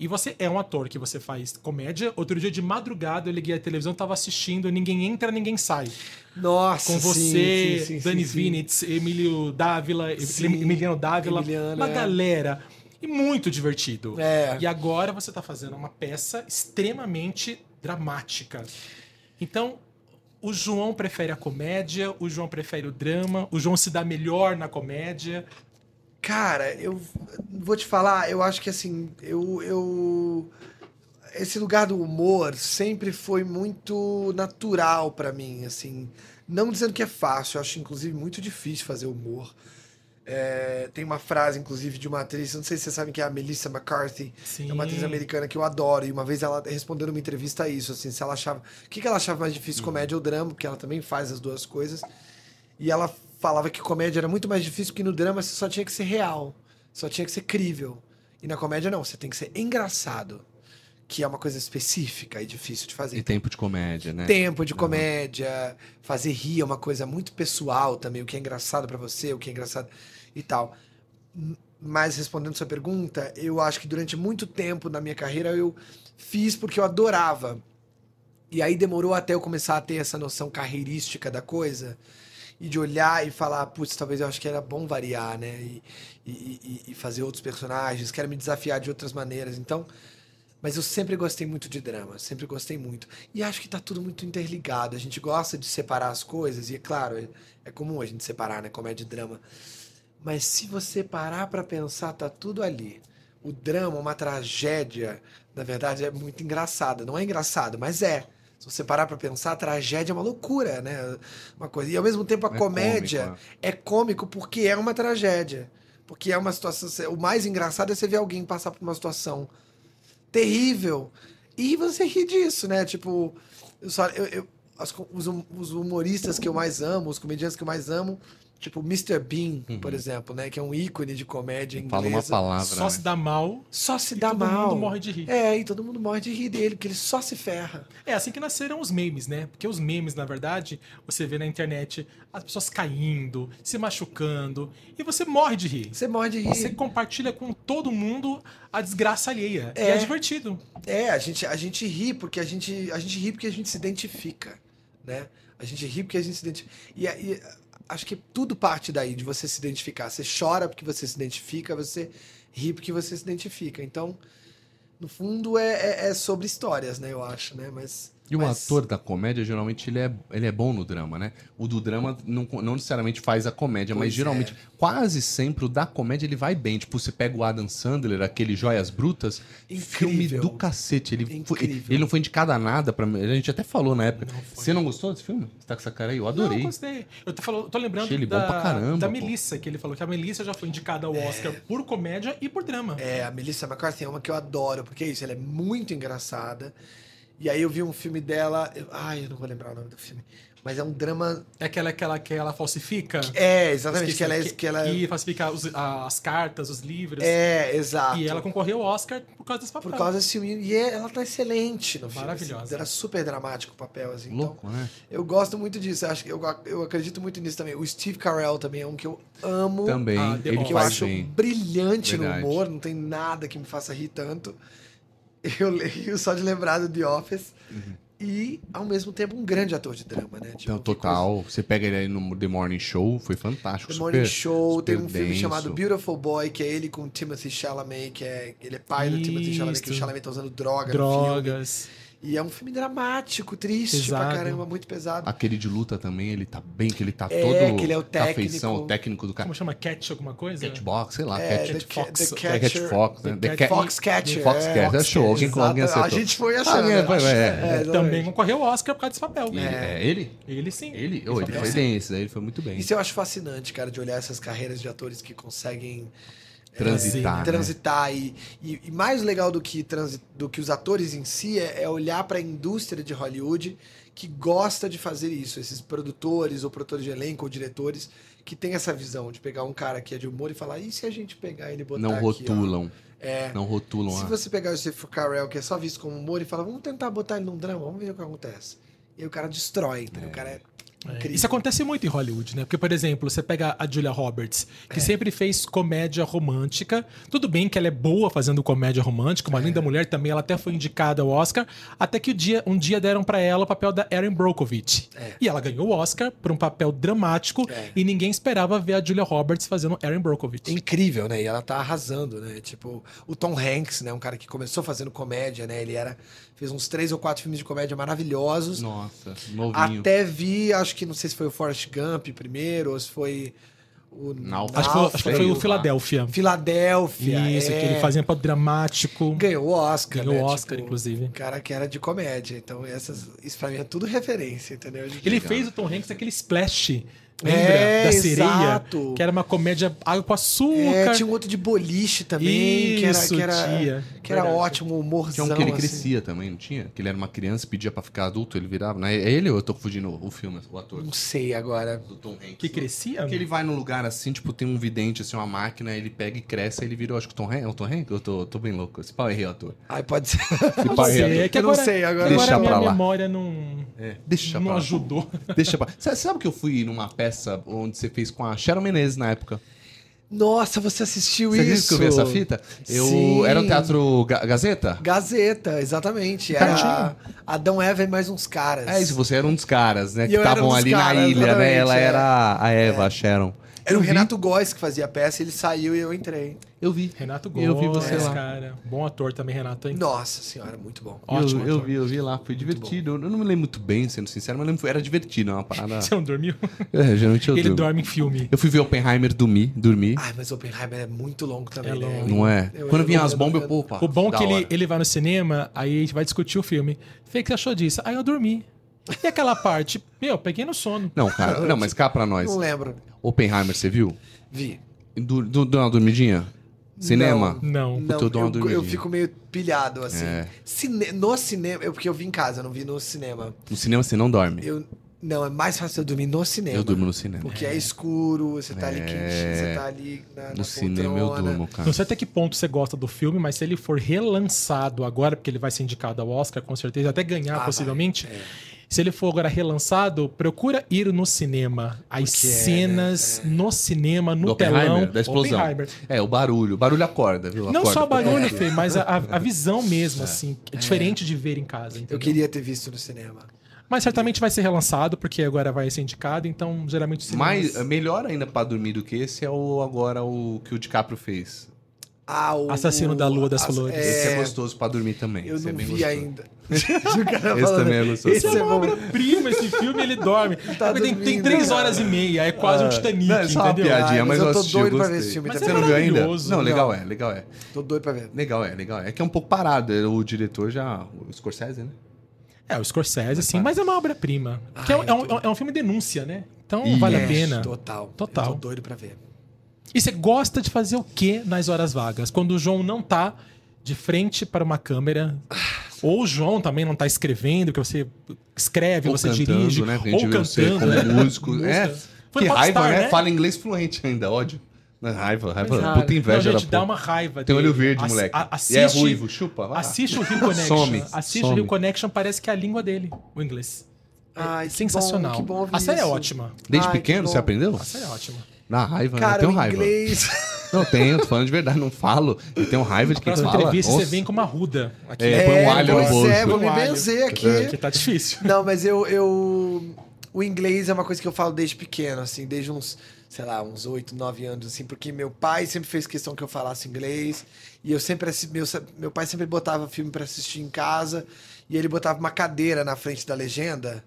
E você é um ator que você faz comédia. Outro dia de madrugada eu liguei a televisão, tava assistindo Ninguém Entra, Ninguém Sai. Nossa, Com você, sim, sim, Dani sim, sim. Vinitz, Emílio Dávila, Sim, Emiliano Dávila, Emiliano, uma é. galera. E muito divertido. É. E agora você tá fazendo uma peça extremamente dramática. Então, o João prefere a comédia, o João prefere o drama, o João se dá melhor na comédia. Cara, eu vou te falar, eu acho que assim, eu, eu esse lugar do humor sempre foi muito natural pra mim, assim, não dizendo que é fácil, eu acho inclusive muito difícil fazer humor. É, tem uma frase, inclusive, de uma atriz, não sei se vocês sabem que é a Melissa McCarthy, Sim. é uma atriz americana que eu adoro, e uma vez ela respondeu numa entrevista a isso, assim, se ela achava. O que, que ela achava mais difícil, comédia ou drama, porque ela também faz as duas coisas. E ela falava que comédia era muito mais difícil, porque no drama você só tinha que ser real, só tinha que ser crível. E na comédia não, você tem que ser engraçado, que é uma coisa específica e difícil de fazer. E tempo de comédia, né? Tempo de comédia, fazer rir é uma coisa muito pessoal também, o que é engraçado pra você, o que é engraçado e tal. Mas respondendo sua pergunta, eu acho que durante muito tempo na minha carreira eu fiz porque eu adorava. E aí demorou até eu começar a ter essa noção carreirística da coisa e de olhar e falar, putz, talvez eu acho que era bom variar, né? E, e, e- e fazer outros personagens, quero me desafiar de outras maneiras. Então, mas eu sempre gostei muito de drama, sempre gostei muito. E acho que tá tudo muito interligado. A gente gosta de separar as coisas, e é claro, é, é comum a gente separar, né? Comédia e drama. Mas se você parar pra pensar, tá tudo ali. O drama, uma tragédia, na verdade, é muito engraçada. Não é engraçado, mas é. Se você parar pra pensar, a tragédia é uma loucura, né? Uma coisa. E ao mesmo tempo a É comédia cômico, é cômico porque é uma tragédia. Porque é uma situação. O mais engraçado é você ver alguém passar por uma situação terrível. E você ri disso, né? Tipo, eu só, eu, eu- os, hum- os humoristas que eu mais amo, os comediantes que eu mais amo, tipo Mr. Bean, por exemplo, né? Que é um ícone de comédia inglesa. Fala uma palavra. Só se né? dá mal. Só se E dá todo mal. mundo morre de rir. É, e todo mundo morre de rir dele, porque ele só se ferra. É assim que nasceram os memes, né? Porque os memes, na verdade, você vê na internet as pessoas caindo, se machucando, e você morre de rir. Você morre de rir. Você compartilha com todo mundo a desgraça alheia. E É. é divertido. É, a gente, a gente ri porque a gente, a gente ri porque a gente se identifica, né? A gente ri porque a gente se identifica. E, e acho que tudo parte daí, de você se identificar. Você chora porque você se identifica, você ri porque você se identifica. Então, no fundo, é, é, é sobre histórias, né? Eu acho, né? Mas. E o mas- ator da comédia, geralmente, ele é, ele é bom no drama, né? O do drama não, não necessariamente faz a comédia, mas Pois geralmente, quase sempre, o da comédia ele vai bem. Tipo, você pega o Adam Sandler, aquele Joias Brutas, filme Incrível. do cacete. Ele, foi- ele não foi indicado a nada pra A gente até falou na época. Não. Você não gostou desse filme? Você tá com essa cara aí? Eu Não, adorei. eu gostei. Eu tô, falando, tô lembrando Achei ele da, bom pra caramba, da pô. Melissa, que ele falou que a Melissa já foi indicada ao Oscar por comédia e por drama. É, a Melissa McCarthy é uma que eu adoro, porque é isso, ela é muito engraçada. E aí eu vi um filme dela. eu- ai, eu não vou lembrar o nome do filme. Mas é um drama. É aquela que ela, que ela falsifica. É, exatamente. Esqueci, Que ela é. Que ela e falsifica os- as cartas, os livros. é, exato. E ela concorreu ao Oscar por causa desse papel. Por causa desse filme. E é- ela tá excelente no filme. Maravilhosa. Assim, era super dramático o papel, assim. Então, Louco, né? eu gosto muito disso. Eu, acho, que eu, eu acredito muito nisso também. O Steve Carell também é um que eu amo. Também, Ah, ele. Que eu acho bem. brilhante Verdade. no humor. Não tem nada que me faça rir tanto. Eu leio só de lembrar do The Office. E, ao mesmo tempo, um grande ator de drama, né? Tipo, Então, total. Você pega ele aí no The Morning Show, foi fantástico. The Morning super- Show, tem um super filme denso. chamado Beautiful Boy, que é ele com Timothy Chalamet, que é ele é pai do Timothy Chalamet, que o Isso. Chalamet tá usando droga. Drogas. E é um filme dramático, triste pra Pesado. caramba, muito pesado. Aquele de luta também, ele tá bem, que ele tá É, todo. que ele é o técnico. o técnico do cara. Como chama? Catch alguma coisa? Catbox, sei lá, É, Cat, The, Fox. The é Cat Catcher. Fox, né? The The Cat- Cat- Foxcatcher. Foxcatcher, é. achou, alguém- Exato. alguém acertou. A gente foi achando. Alguém foi, acho- é. exatamente. Também concorreu ao Oscar por causa desse papel. E- é ele? Ele sim. Ele? Oh, ele foi bem, esse daí ele foi muito bem. Isso eu acho fascinante, cara, de olhar essas carreiras de atores que conseguem é, Transitar, né? transitar e, e, e mais legal do que, transi, do que os atores em si é, é olhar para a indústria de Hollywood que gosta de fazer isso, esses produtores ou produtores de elenco ou diretores que tem essa visão de pegar um cara que é de humor e falar, e se a gente pegar ele e botar Não aqui, ó?" rotulam. É. Não rotulam. Se ah. você pegar o Steve Carell, que é só visto como humor, e falar, vamos tentar botar ele num drama, vamos ver o que acontece. E aí o cara destrói, entendeu? O cara é É. Isso acontece muito em Hollywood, né? Porque, por exemplo, você pega a Julia Roberts, É. que sempre fez comédia romântica. Tudo bem que ela é boa fazendo comédia romântica, É. uma linda mulher também, ela até foi indicada ao Oscar, até que o dia, um dia deram pra ela o papel da Erin Brockovich. É. E ela ganhou o Oscar por um papel dramático É. e ninguém esperava ver a Julia Roberts fazendo Erin Brockovich. incrível, né? E ela tá arrasando, né? Tipo, o Tom Hanks, né? Um cara que começou fazendo comédia, né? Ele era fez uns três ou quatro filmes de comédia maravilhosos. Nossa, novinho. Até vi, acho que não sei se foi o Forrest Gump primeiro ou se foi o Náufrago. Acho que foi, acho que foi o lá. Philadelphia. Filadélfia. Isso, é. que ele fazia papel dramático. ganhou o Oscar, Ganhou né? o Oscar, Tipo, inclusive. Um cara que era de comédia. Então, essas, isso pra mim é tudo referência, entendeu? De- Ele legal. fez o Tom Hanks aquele Splash. Lembra? É, da sereia. exato. Que era uma comédia água com açúcar. É, tinha um outro de boliche também, que era, Isso, que era, tinha. que era Verdade. ótimo, humorzão. Tinha um que ele assim. crescia também, não tinha? Que ele era uma criança e pedia pra ficar adulto, ele virava. Né? É ele ou eu tô confundindo o filme, o ator? Não sei agora. Do Tom Hanks. Que crescia? Que ele vai num lugar assim, tipo, tem um vidente, assim, uma máquina, ele pega e cresce, aí ele virou, acho que o Tom Hanks. É o Tom Hanks? Eu tô, tô bem louco. Esse pau errei o ator. Ai, pode ser. Esse Não pau errei é que Eu não agora, sei, agora- agora Deixa a minha pra lá. memória não, É, deixa não pra lá. ajudou. Deixa pra... Sabe, sabe que eu fui numa peça onde você fez com a Sharon Menezes na época? Nossa, você assistiu Você isso? que eu vi essa fita? Eu... Sim. Era o Teatro Ga- Gazeta? Gazeta, exatamente. Era. Adão Eva e mais uns caras. É isso, você era um dos caras, né? E Que um estavam ali caras, na ilha, né? Ela é. era a Eva, a Sharon. Era eu o vi, Renato Góes que fazia a peça, ele saiu e eu entrei. Eu vi. Renato Eu vi Gomes, você lá. cara. Bom ator também, Renato, hein? Nossa senhora, muito bom. Ótimo eu, eu vi, eu vi lá, foi divertido. Eu não me lembro muito bem, sendo sincero, mas eu lembro que era divertido, é uma parada. Você não dormiu? É, geralmente eu Ele durmo. dorme em filme. Eu fui ver Oppenheimer dormir, dormir. Ai, mas Oppenheimer é muito longo também, É né? longo. não é? eu- Quando vinha as bombas, eu- eu, opa. O bom é que ele, hora. ele vai no cinema, aí a gente vai discutir o filme. Fê, o que você achou disso? Aí eu dormi. E aquela parte? Meu, peguei no sono. Não, cara, não, mas cá pra nós. Não lembro. Oppenheimer, você viu? Vi. Du, deu uma dormidinha? Cinema? Não. Não, eu eu, eu fico meio pilhado, assim. É. Cine- no cinema, eu, porque eu vi em casa, eu não vi no cinema. No cinema você não dorme. Eu, não, é mais fácil eu dormir no cinema. Eu durmo no cinema. Porque é, escuro, você tá ali É. quentinho, você tá ali na, na No cinema eu durmo, cara. Não sei até que ponto você gosta do filme, mas se ele for relançado agora, porque ele vai ser indicado ao Oscar, com certeza, até ganhar Ah, possivelmente. vai, é. Se ele for agora relançado, procura ir no cinema. As Porque é, cenas no cinema, no telão. da explosão. É, o barulho. O barulho acorda, viu? Não Acorda. só o barulho, É. Fê, mas a, a- visão mesmo, assim. É diferente de ver em casa. Eu entendeu? queria ter visto no cinema. Mas certamente vai ser relançado, porque agora vai ser indicado, então geralmente Mas melhor ainda pra dormir do que esse é o agora o que o DiCaprio fez. Ah, o, Assassino da Lua das as- Flores. Esse é É, gostoso pra dormir também. eu Esse não é bem vi gostoso. ainda. Esse também é gostoso. Esse é é uma bom. obra-prima, esse filme, ele dorme. Tá tem, tem três cara. horas e meia, é quase um Titanic, Não, é só uma entendeu? piadinha, Ah, mas, mas eu eu tô assisti, doido pra gostei. ver esse filme Mas também. é Você não viu ainda? Não, legal Não. é, legal é. Tô doido pra ver. Legal é, legal é. É que é um pouco parado. O diretor já. O Scorsese, né? É, o Scorsese, sim, mas é uma obra-prima. É, é um, eu é um filme denúncia, né? Então vale a É, pena. Total. Total. Eu tô doido pra ver. E você gosta de fazer o quê nas horas vagas? Quando o João não tá de frente para uma câmera, ou o João também não tá escrevendo, que você escreve, Ou você cantando, dirige, né? Que ou você cantando, como né? músico. É. Foi que raiva, né? né? Fala inglês fluente ainda, ódio. Raiva, raiva. Mas, Puta inveja não, gente, dá uma raiva Tem dele. olho verde, Ass- moleque. a- E é assiste- ruivo, chupa. vai. Assiste o Rio Connection. Some, assiste some. o Rio Connection, parece que é a língua dele, o inglês. É Ai, que sensacional. bom, que bom ouvir a série é isso. ótima. Desde Ai, que pequeno você aprendeu? A série é ótima. Na raiva, né? eu Cara, tenho o raiva. inglês... Não tenho, tô falando de verdade, não falo. Eu tenho raiva de Na quem fala. entrevista Nossa. você vem com uma ruda aqui. É, põe um alho no pois bolso. é, vou me benzer aqui. Que tá difícil. Não, mas eu, eu. O inglês é uma coisa que eu falo desde pequeno, assim, desde uns, sei lá, uns 8, 9 anos, assim, porque meu pai sempre fez questão que eu falasse inglês. E eu sempre meu, meu pai sempre botava filme pra assistir em casa, e ele botava uma cadeira na frente da legenda,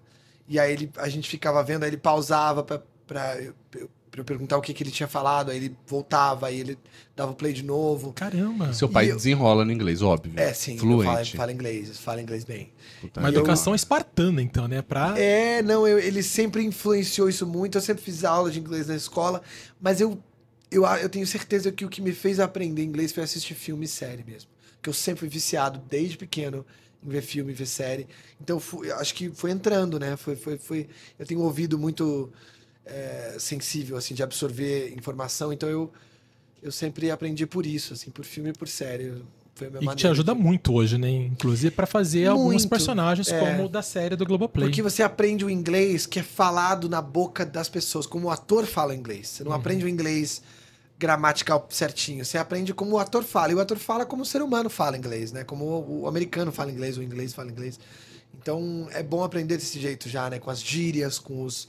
e aí ele, a gente ficava vendo, aí ele pausava pra, pra, eu, eu- pra eu perguntar o que, que ele tinha falado, aí ele voltava, aí ele dava o play de novo. Caramba. Seu pai E eu- desenrola no inglês, óbvio. É, sim, Fluente. falo inglês, falo inglês bem. Puta, Uma E eu- educação espartana, então, né? Pra... É, não, eu- ele sempre influenciou isso muito. Eu sempre fiz aula de inglês na escola, mas eu, eu, eu tenho certeza que o que me fez aprender inglês foi assistir filme e série mesmo. Que eu sempre fui viciado desde pequeno em ver filme, ver série. Então, fui- eu acho que foi entrando, né? Foi, foi, foi, eu tenho ouvido muito é, sensível, assim, de absorver informação. Então, eu, eu sempre aprendi por isso, assim, por filme e por série. Foi a minha E maneira te ajuda muito hoje, né? Inclusive pra fazer alguns Muito, personagens é. como o da série do Globoplay. Porque você aprende o inglês que é falado na boca das pessoas, como o ator fala inglês. Você não Uhum. aprende o inglês gramatical certinho, você aprende como o ator fala. E o ator fala como o ser humano fala inglês, né? Como o americano fala inglês, o inglês fala inglês. Então é bom aprender desse jeito já, né? Com as gírias, com os,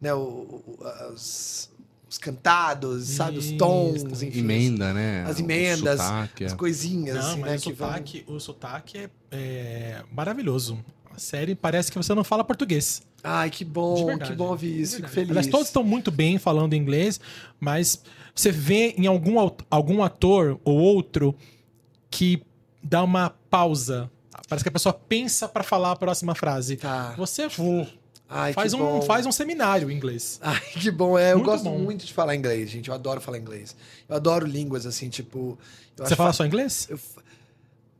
né, o- o- os, os cantados, sabe? Os Isso. tons, enfim. Emenda, né? As emendas, sotaque, é. As coisinhas, Não, assim, mas né? o, que vão- sotaque, o sotaque é, é maravilhoso. A série parece que você não fala português. Ai, que bom, verdade. que bom ouvir isso. Fico feliz. Aliás, todos estão muito bem falando inglês, mas você vê em algum, algum ator ou outro que dá uma pausa. Parece que a pessoa pensa pra falar a próxima frase. Tá. Você Ai, faz, um, bom. faz um seminário em inglês. Ai, que bom. É, eu Muito gosto bom. muito de falar inglês, gente. Eu adoro falar inglês. Eu adoro línguas, assim, tipo. eu Você acho fala fa- só inglês? eu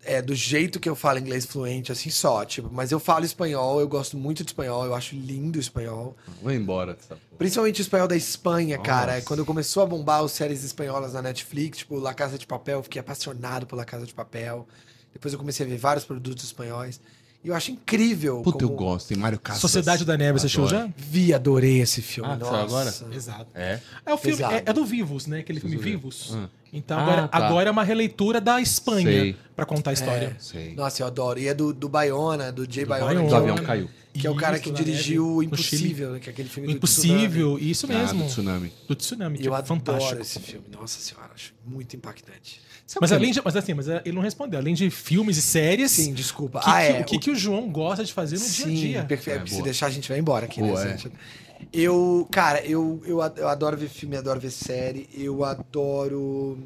É, do jeito que eu falo inglês fluente, assim, só, tipo. Mas eu falo espanhol, eu gosto muito de espanhol, eu acho lindo o espanhol. Vai embora dessa porra. Principalmente o espanhol da Espanha, cara. Nossa. Quando começou a bombar as séries espanholas na Netflix, tipo La Casa de Papel, eu fiquei apaixonado por La Casa de Papel. Depois eu comecei a ver vários produtos espanhóis. E eu acho incrível. Puta, eu como- gosto. Tem Mário Casas. Sociedade da Neve, você Adoro. já? Vi, adorei esse filme. Ah, nossa. agora? Exato. É. É o filme, é, é do Vivos, né? Aquele filme. Vivos. Ah. Então Ah, agora, tá. agora é uma releitura da Espanha Sei. pra contar a história. Sei. Nossa, eu adoro. E é do, do Bayona, do Jay Do Bayona. Bayona. O que é o- avião caiu. Que é o cara Isso, que dirigiu o. Impossível, né? Que é aquele filme O do Impossível, isso Ah, mesmo. do tsunami. Do tsunami, tsunami. que Eu é adoro fantástico. esse filme. Nossa senhora, acho muito impactante. Sabe Mas além de, mas assim, mas ele não respondeu. Além de filmes e séries, Sim, desculpa. o que, ah, que- é. o que, que o João gosta de fazer no dia a Sim, dia? perfeito. É, Se boa. deixar, a gente vai embora aqui, Boa, né? é. Eu, cara, eu, eu, ad- eu adoro ver filme, adoro ver série. Eu adoro.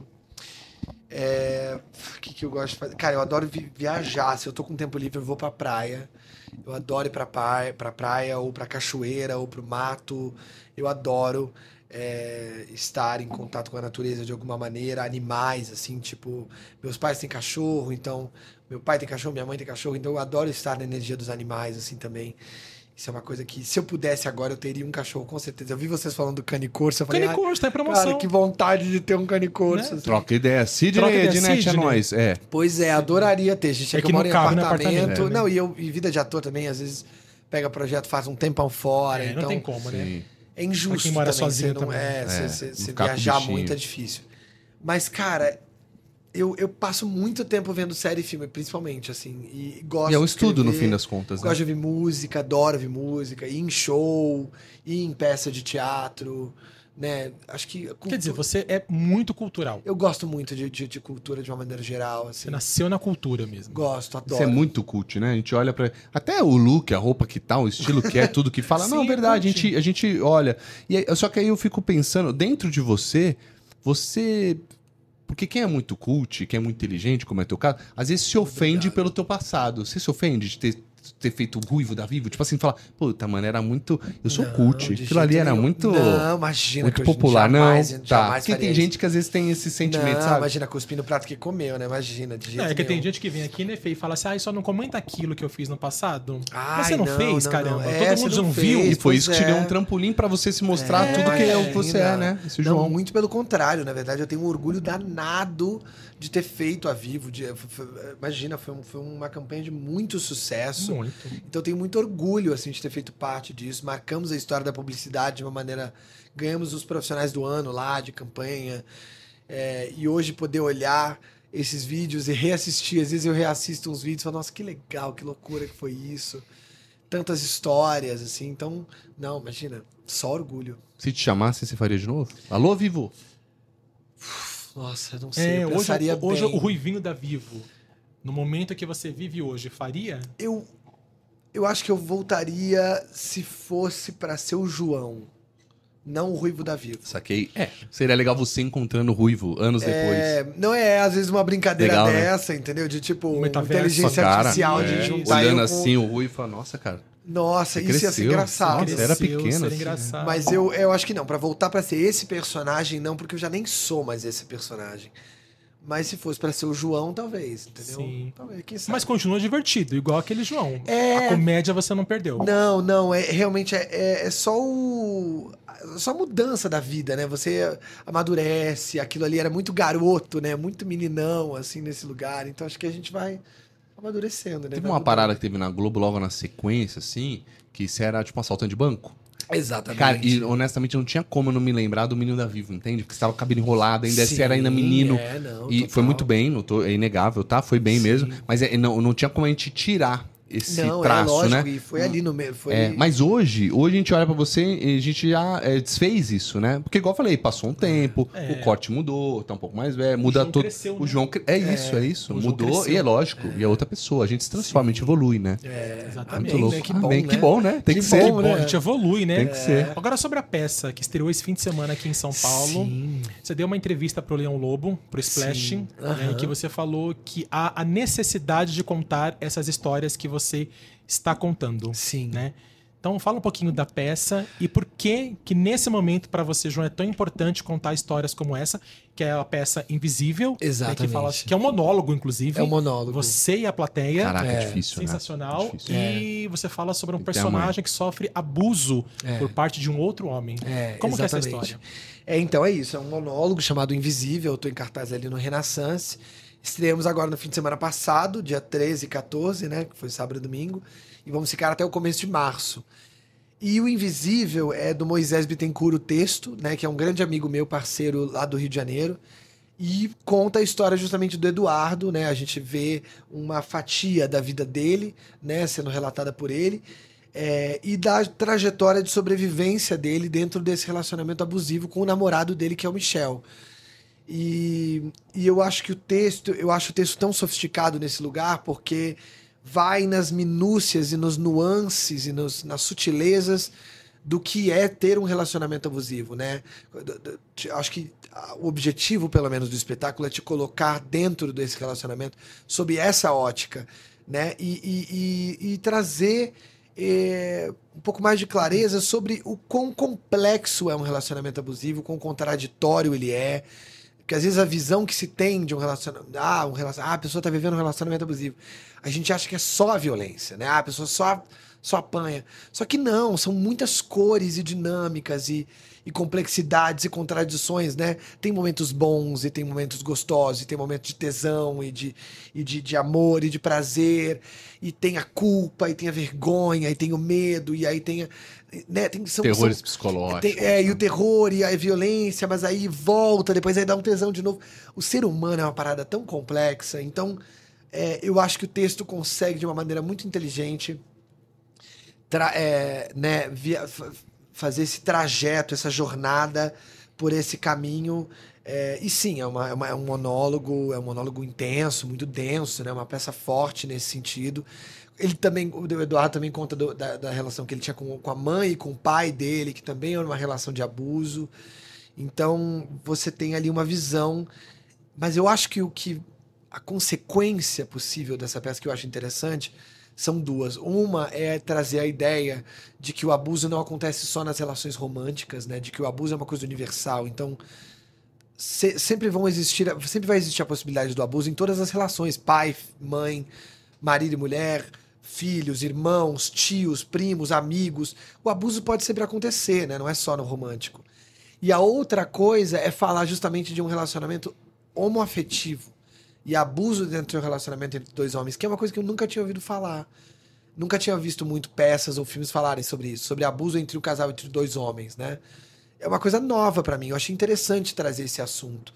é, O que, que eu gosto de fazer? Cara, eu adoro vi- viajar. Se eu tô com tempo livre, eu vou pra praia. Eu adoro ir pra praia, pra praia ou pra cachoeira ou pro mato. Eu adoro. É, estar em contato com a natureza de alguma maneira, animais, assim, tipo, meus pais têm cachorro, então, meu pai tem cachorro, minha mãe tem cachorro, então eu adoro estar na energia dos animais, assim, também. Isso é uma coisa que, se eu pudesse agora, eu teria um cachorro, com certeza. Eu vi vocês falando do cane corso, eu falei, Cane corso, tá em "Ai, promoção. cara, que vontade de ter um cane corso. Né? assim." Troca ideia. Sidney Troca ideia, é nóis. É. Pois é, adoraria ter. Gente, é, É que que eu moro não em cabe apartamento. apartamento, né? Não, e, eu, e vida de ator também, às vezes pega projeto, faz um tempão fora. É, então não tem como, né? Sim. É injusto Pra quem mora também. sozinho você não, também. é, É, você- você- viajar bichinho. muito é difícil. Mas, cara, eu, eu passo muito tempo vendo série e filme, principalmente, assim. E gosto E é um de estudo, no fim das contas, né? Gosto de ouvir música, adoro ouvir música, ir em show, ir em peça de teatro, né? Acho que. Quer dizer, você é muito cultural. Eu gosto muito de, de, de cultura de uma maneira geral, assim. Você nasceu na cultura mesmo. Gosto, adoro. Isso é muito cult, né? A gente olha pra. Até o look, a roupa que tá, o estilo que é, tudo que fala. não, Sim, é verdade, a gente, a gente olha. E aí- só que aí eu fico pensando, dentro de você, você. Porque quem é muito cult, quem é muito inteligente, como é teu caso, às vezes se ofende pelo teu passado. Você se ofende de ter, ter feito o ruivo da Vivo? Tipo assim, falar, puta, mano, era muito. Eu sou Não, cult. Aquilo ali era muito. Não, imagina. muito popular. jamais- não, tá. Porque tem isso. gente que às vezes tem esse sentimento, não, sabe? imagina, cuspir no prato que comeu, né? Imagina, de jeito É, que tem nenhum. gente que vem aqui, né, Fê, e fala assim, ah, só não comenta aquilo que eu fiz no passado. Ai, Mas você não, não, fez, não, caramba. não. É, Todo mundo não não fez. viu. E foi isso que te é. deu um trampolim pra você se mostrar É, tudo que é o você é, né? Esse Não, João. muito pelo contrário, na verdade, eu tenho um orgulho danado de ter feito a Vivo. de- f- f- imagina, foi, um- foi uma campanha de muito sucesso. Muito. Então eu tenho muito orgulho assim de ter feito parte disso. Marcamos a história da publicidade de uma maneira. Ganhamos os profissionais do ano lá de campanha. É, e hoje poder olhar esses vídeos e reassistir. Às vezes eu reassisto uns vídeos e falo, nossa, que legal, que loucura que foi isso. Tantas histórias, assim. Então, não, imagina, só orgulho. Se te chamasse, você faria de novo? Alô, Vivo? Nossa, eu não sei. É, eu hoje, pensaria hoje bem. o Ruivinho da Vivo, no momento que você vive hoje, faria? Eu, eu acho que eu voltaria se fosse pra ser o João, não o Ruivo da Vivo. Saquei. É. Seria legal você encontrando o Ruivo anos depois. É, não é, às vezes, uma brincadeira Legal, né? dessa, entendeu? De tipo, metaverso. inteligência artificial, é, de juntar Olhando eu com- assim o Ruivo e falar, nossa, cara. Nossa, Você isso ia ser cresceu. engraçado. Era Cresceu, pequeno, seria assim, engraçado. Mas eu, eu acho que não, pra voltar pra ser esse personagem, não, porque eu já nem sou mais esse personagem. Mas se fosse pra ser o João, talvez, entendeu? Sim. Talvez, quem sabe. Mas continua divertido, igual aquele João. É. A comédia você não perdeu. Não, não, é realmente é, é, é só o só a mudança da vida, né? Você amadurece, aquilo ali era muito garoto, né? Muito meninão assim nesse lugar. Então acho que a gente vai amadurecendo, né? Teve uma parada que teve na Globo logo na sequência, assim, que isso era tipo um assaltante de banco. Exatamente. Cara, e honestamente não tinha como eu não me lembrar do menino da Vivo, entende? Porque você tava com o cabelo enrolado, ainda Sim, você era ainda menino. é, não, e total. foi muito bem, não tô- é inegável, tá? Foi bem Sim. mesmo. Mas é, não, não tinha como a gente tirar esse Não, traço, é lógico, né? e foi ali no meio, foi É, mas hoje, hoje a gente olha pra você e a gente já é, desfez isso, né? Porque igual eu falei, passou um tempo, É. o corte mudou, tá um pouco mais velho, muda João todo. cresceu, o né? João cre- é isso, é isso, o João mudou cresceu. e é lógico, e é outra pessoa, a gente se transforma, a gente evolui, né? é, Exatamente. Muito louco. né? Que bom, né? que bom, né? Tem que, Que ser. bom, Bom, né? a gente evolui, né? Tem que ser. Agora sobre a peça que estreou esse fim de semana aqui em São Paulo. Sim. Você deu uma entrevista pro Leão Lobo, pro Splash, Sim. né, em que você falou que há a necessidade de contar essas histórias que você está contando, Sim. né? Então fala um pouquinho da peça e por que que nesse momento para você, João, é tão importante contar histórias como essa, que é a peça Invisível, né, que Exatamente. fala que é um monólogo inclusive. É um monólogo. Você e a plateia. Caraca, é, É, difícil, né? Sensacional. É difícil. E você fala sobre um que personagem que sofre abuso É. por parte de um outro homem. É, Como que é essa história? É, então é isso, é um monólogo chamado Invisível, eu tô em cartaz ali no Renaissance. Estreamos agora no fim de semana passado, dia 13 e 14, né, que foi sábado e domingo, e vamos ficar até o começo de março. E o Invisível é do Moisés Bittencourt, o texto, né, que é um grande amigo meu, parceiro lá do Rio de Janeiro, e conta a história justamente do Eduardo, né? A gente vê uma fatia da vida dele, né, sendo relatada por ele, é, e da trajetória de sobrevivência dele dentro desse relacionamento abusivo com o namorado dele, que é o Michel. E, e eu acho que o texto, eu acho o texto tão sofisticado nesse lugar porque vai nas minúcias e nos nuances e nos, nas sutilezas do que é ter um relacionamento abusivo, né? Acho que o objetivo, pelo menos, do espetáculo é te colocar dentro desse relacionamento sob essa ótica, né? E, e- e- e trazer é, um pouco mais de clareza sobre o quão complexo é um relacionamento abusivo, quão contraditório ele é. Porque às vezes a visão que se tem de um relacionamento. Ah, um relacion... ah a pessoa está vivendo um relacionamento abusivo. A gente acha que é só a violência, né? Ah, a pessoa só, só apanha. Só que não, são muitas cores e dinâmicas e, e complexidades e contradições, né? Tem momentos bons e tem momentos gostosos, e tem momentos de tesão e de, e de, de amor e de prazer, e tem a culpa, e tem a vergonha, e tem o medo, e aí tem. a- Né? tem são, Terrores são- psicológicos. tem- é, e o terror e a violência, mas aí volta, depois aí dá um tesão de novo. O ser humano é uma parada tão complexa, então é, eu acho que o texto consegue, de uma maneira muito inteligente, tra- é, né, via- fazer esse trajeto, essa jornada por esse caminho. É, e sim, é, uma- é uma- é um monólogo, é um monólogo intenso, muito denso, né? Uma peça forte nesse sentido. Ele também, o Eduardo também conta do- da, da relação que ele tinha com, com a mãe e com o pai dele, que também era uma relação de abuso. Então, você tem ali uma visão. Mas eu acho que o que. A consequência possível dessa peça que eu acho interessante são duas. Uma é trazer a ideia de que o abuso não acontece só nas relações românticas, né? De que o abuso é uma coisa universal. Então, se- sempre vão existir, sempre vai existir a possibilidade do abuso em todas as relações, pai, mãe, marido e mulher, filhos, irmãos, tios, primos, amigos. O abuso pode sempre acontecer, né? Não é só no romântico. E a outra coisa é falar justamente de um relacionamento homoafetivo e abuso dentro de um relacionamento entre dois homens, que é uma coisa que eu nunca tinha ouvido falar. Nunca tinha visto muito peças ou filmes falarem sobre isso, sobre abuso entre o casal entre dois homens, né? É uma coisa nova pra mim. Eu achei interessante trazer esse assunto.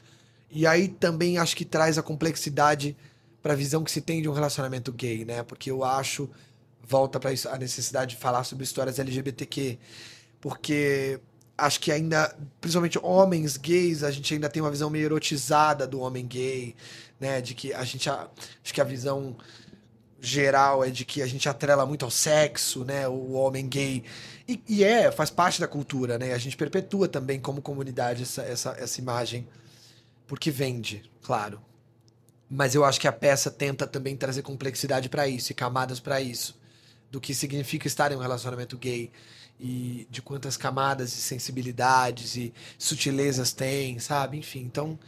E aí também acho que traz a complexidade pra visão que se tem de um relacionamento gay, né? Porque eu acho volta isso a necessidade de falar sobre histórias LGBTQ, porque acho que ainda, principalmente homens gays, a gente ainda tem uma visão meio erotizada do homem gay, né? De que a gente acho que a visão geral é de que a gente atrela muito ao sexo, né? O homem gay. E, e é, faz parte da cultura, né? A gente perpetua também como comunidade essa, essa, essa imagem. Porque vende, claro. Mas eu acho que a peça tenta também trazer complexidade pra isso e camadas pra isso. Do que significa estar em um relacionamento gay. E de quantas camadas e sensibilidades e sutilezas tem, sabe? Enfim, então.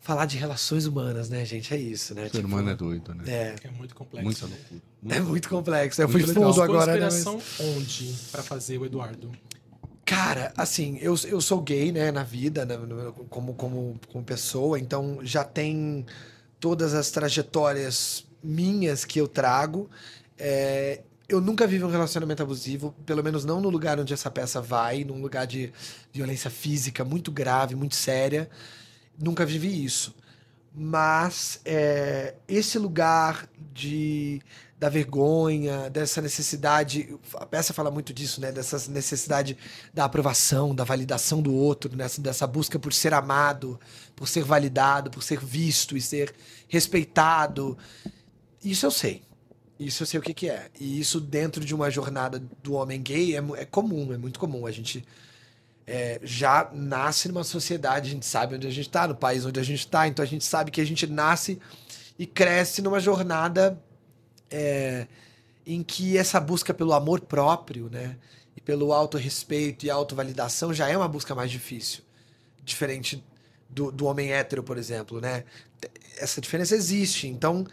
Falar de relações humanas, né, gente? É isso, né? O ser humano é doido, né? é, É muito complexo. Muita loucura. é muito complexo. Eu Muito fui fundo agora, né? mas- onde pra fazer o Eduardo? Cara, assim, eu, eu sou gay, né, na vida, né, no- como, como, como pessoa, então já tem todas as trajetórias minhas que eu trago. É, eu nunca vivi um relacionamento abusivo, pelo menos não no lugar onde essa peça vai, num lugar de violência física muito grave, muito séria. Nunca vivi isso. Mas é, esse lugar de da vergonha, dessa necessidade, a peça fala muito disso, né? Dessa necessidade da aprovação, da validação do outro, nessa, dessa busca por ser amado, por ser validado, por ser visto e ser respeitado. Isso eu sei. Isso eu sei o que, que é. E isso dentro de uma jornada do homem gay é, é comum, é muito comum. A gente é, já nasce numa sociedade, a gente sabe onde a gente está, no país onde a gente está, então a gente sabe que a gente nasce e cresce numa jornada é, em que essa busca pelo amor próprio, né, e pelo autorrespeito e autovalidação já é uma busca mais difícil, diferente do, do homem hétero, por exemplo, né? Essa diferença existe, então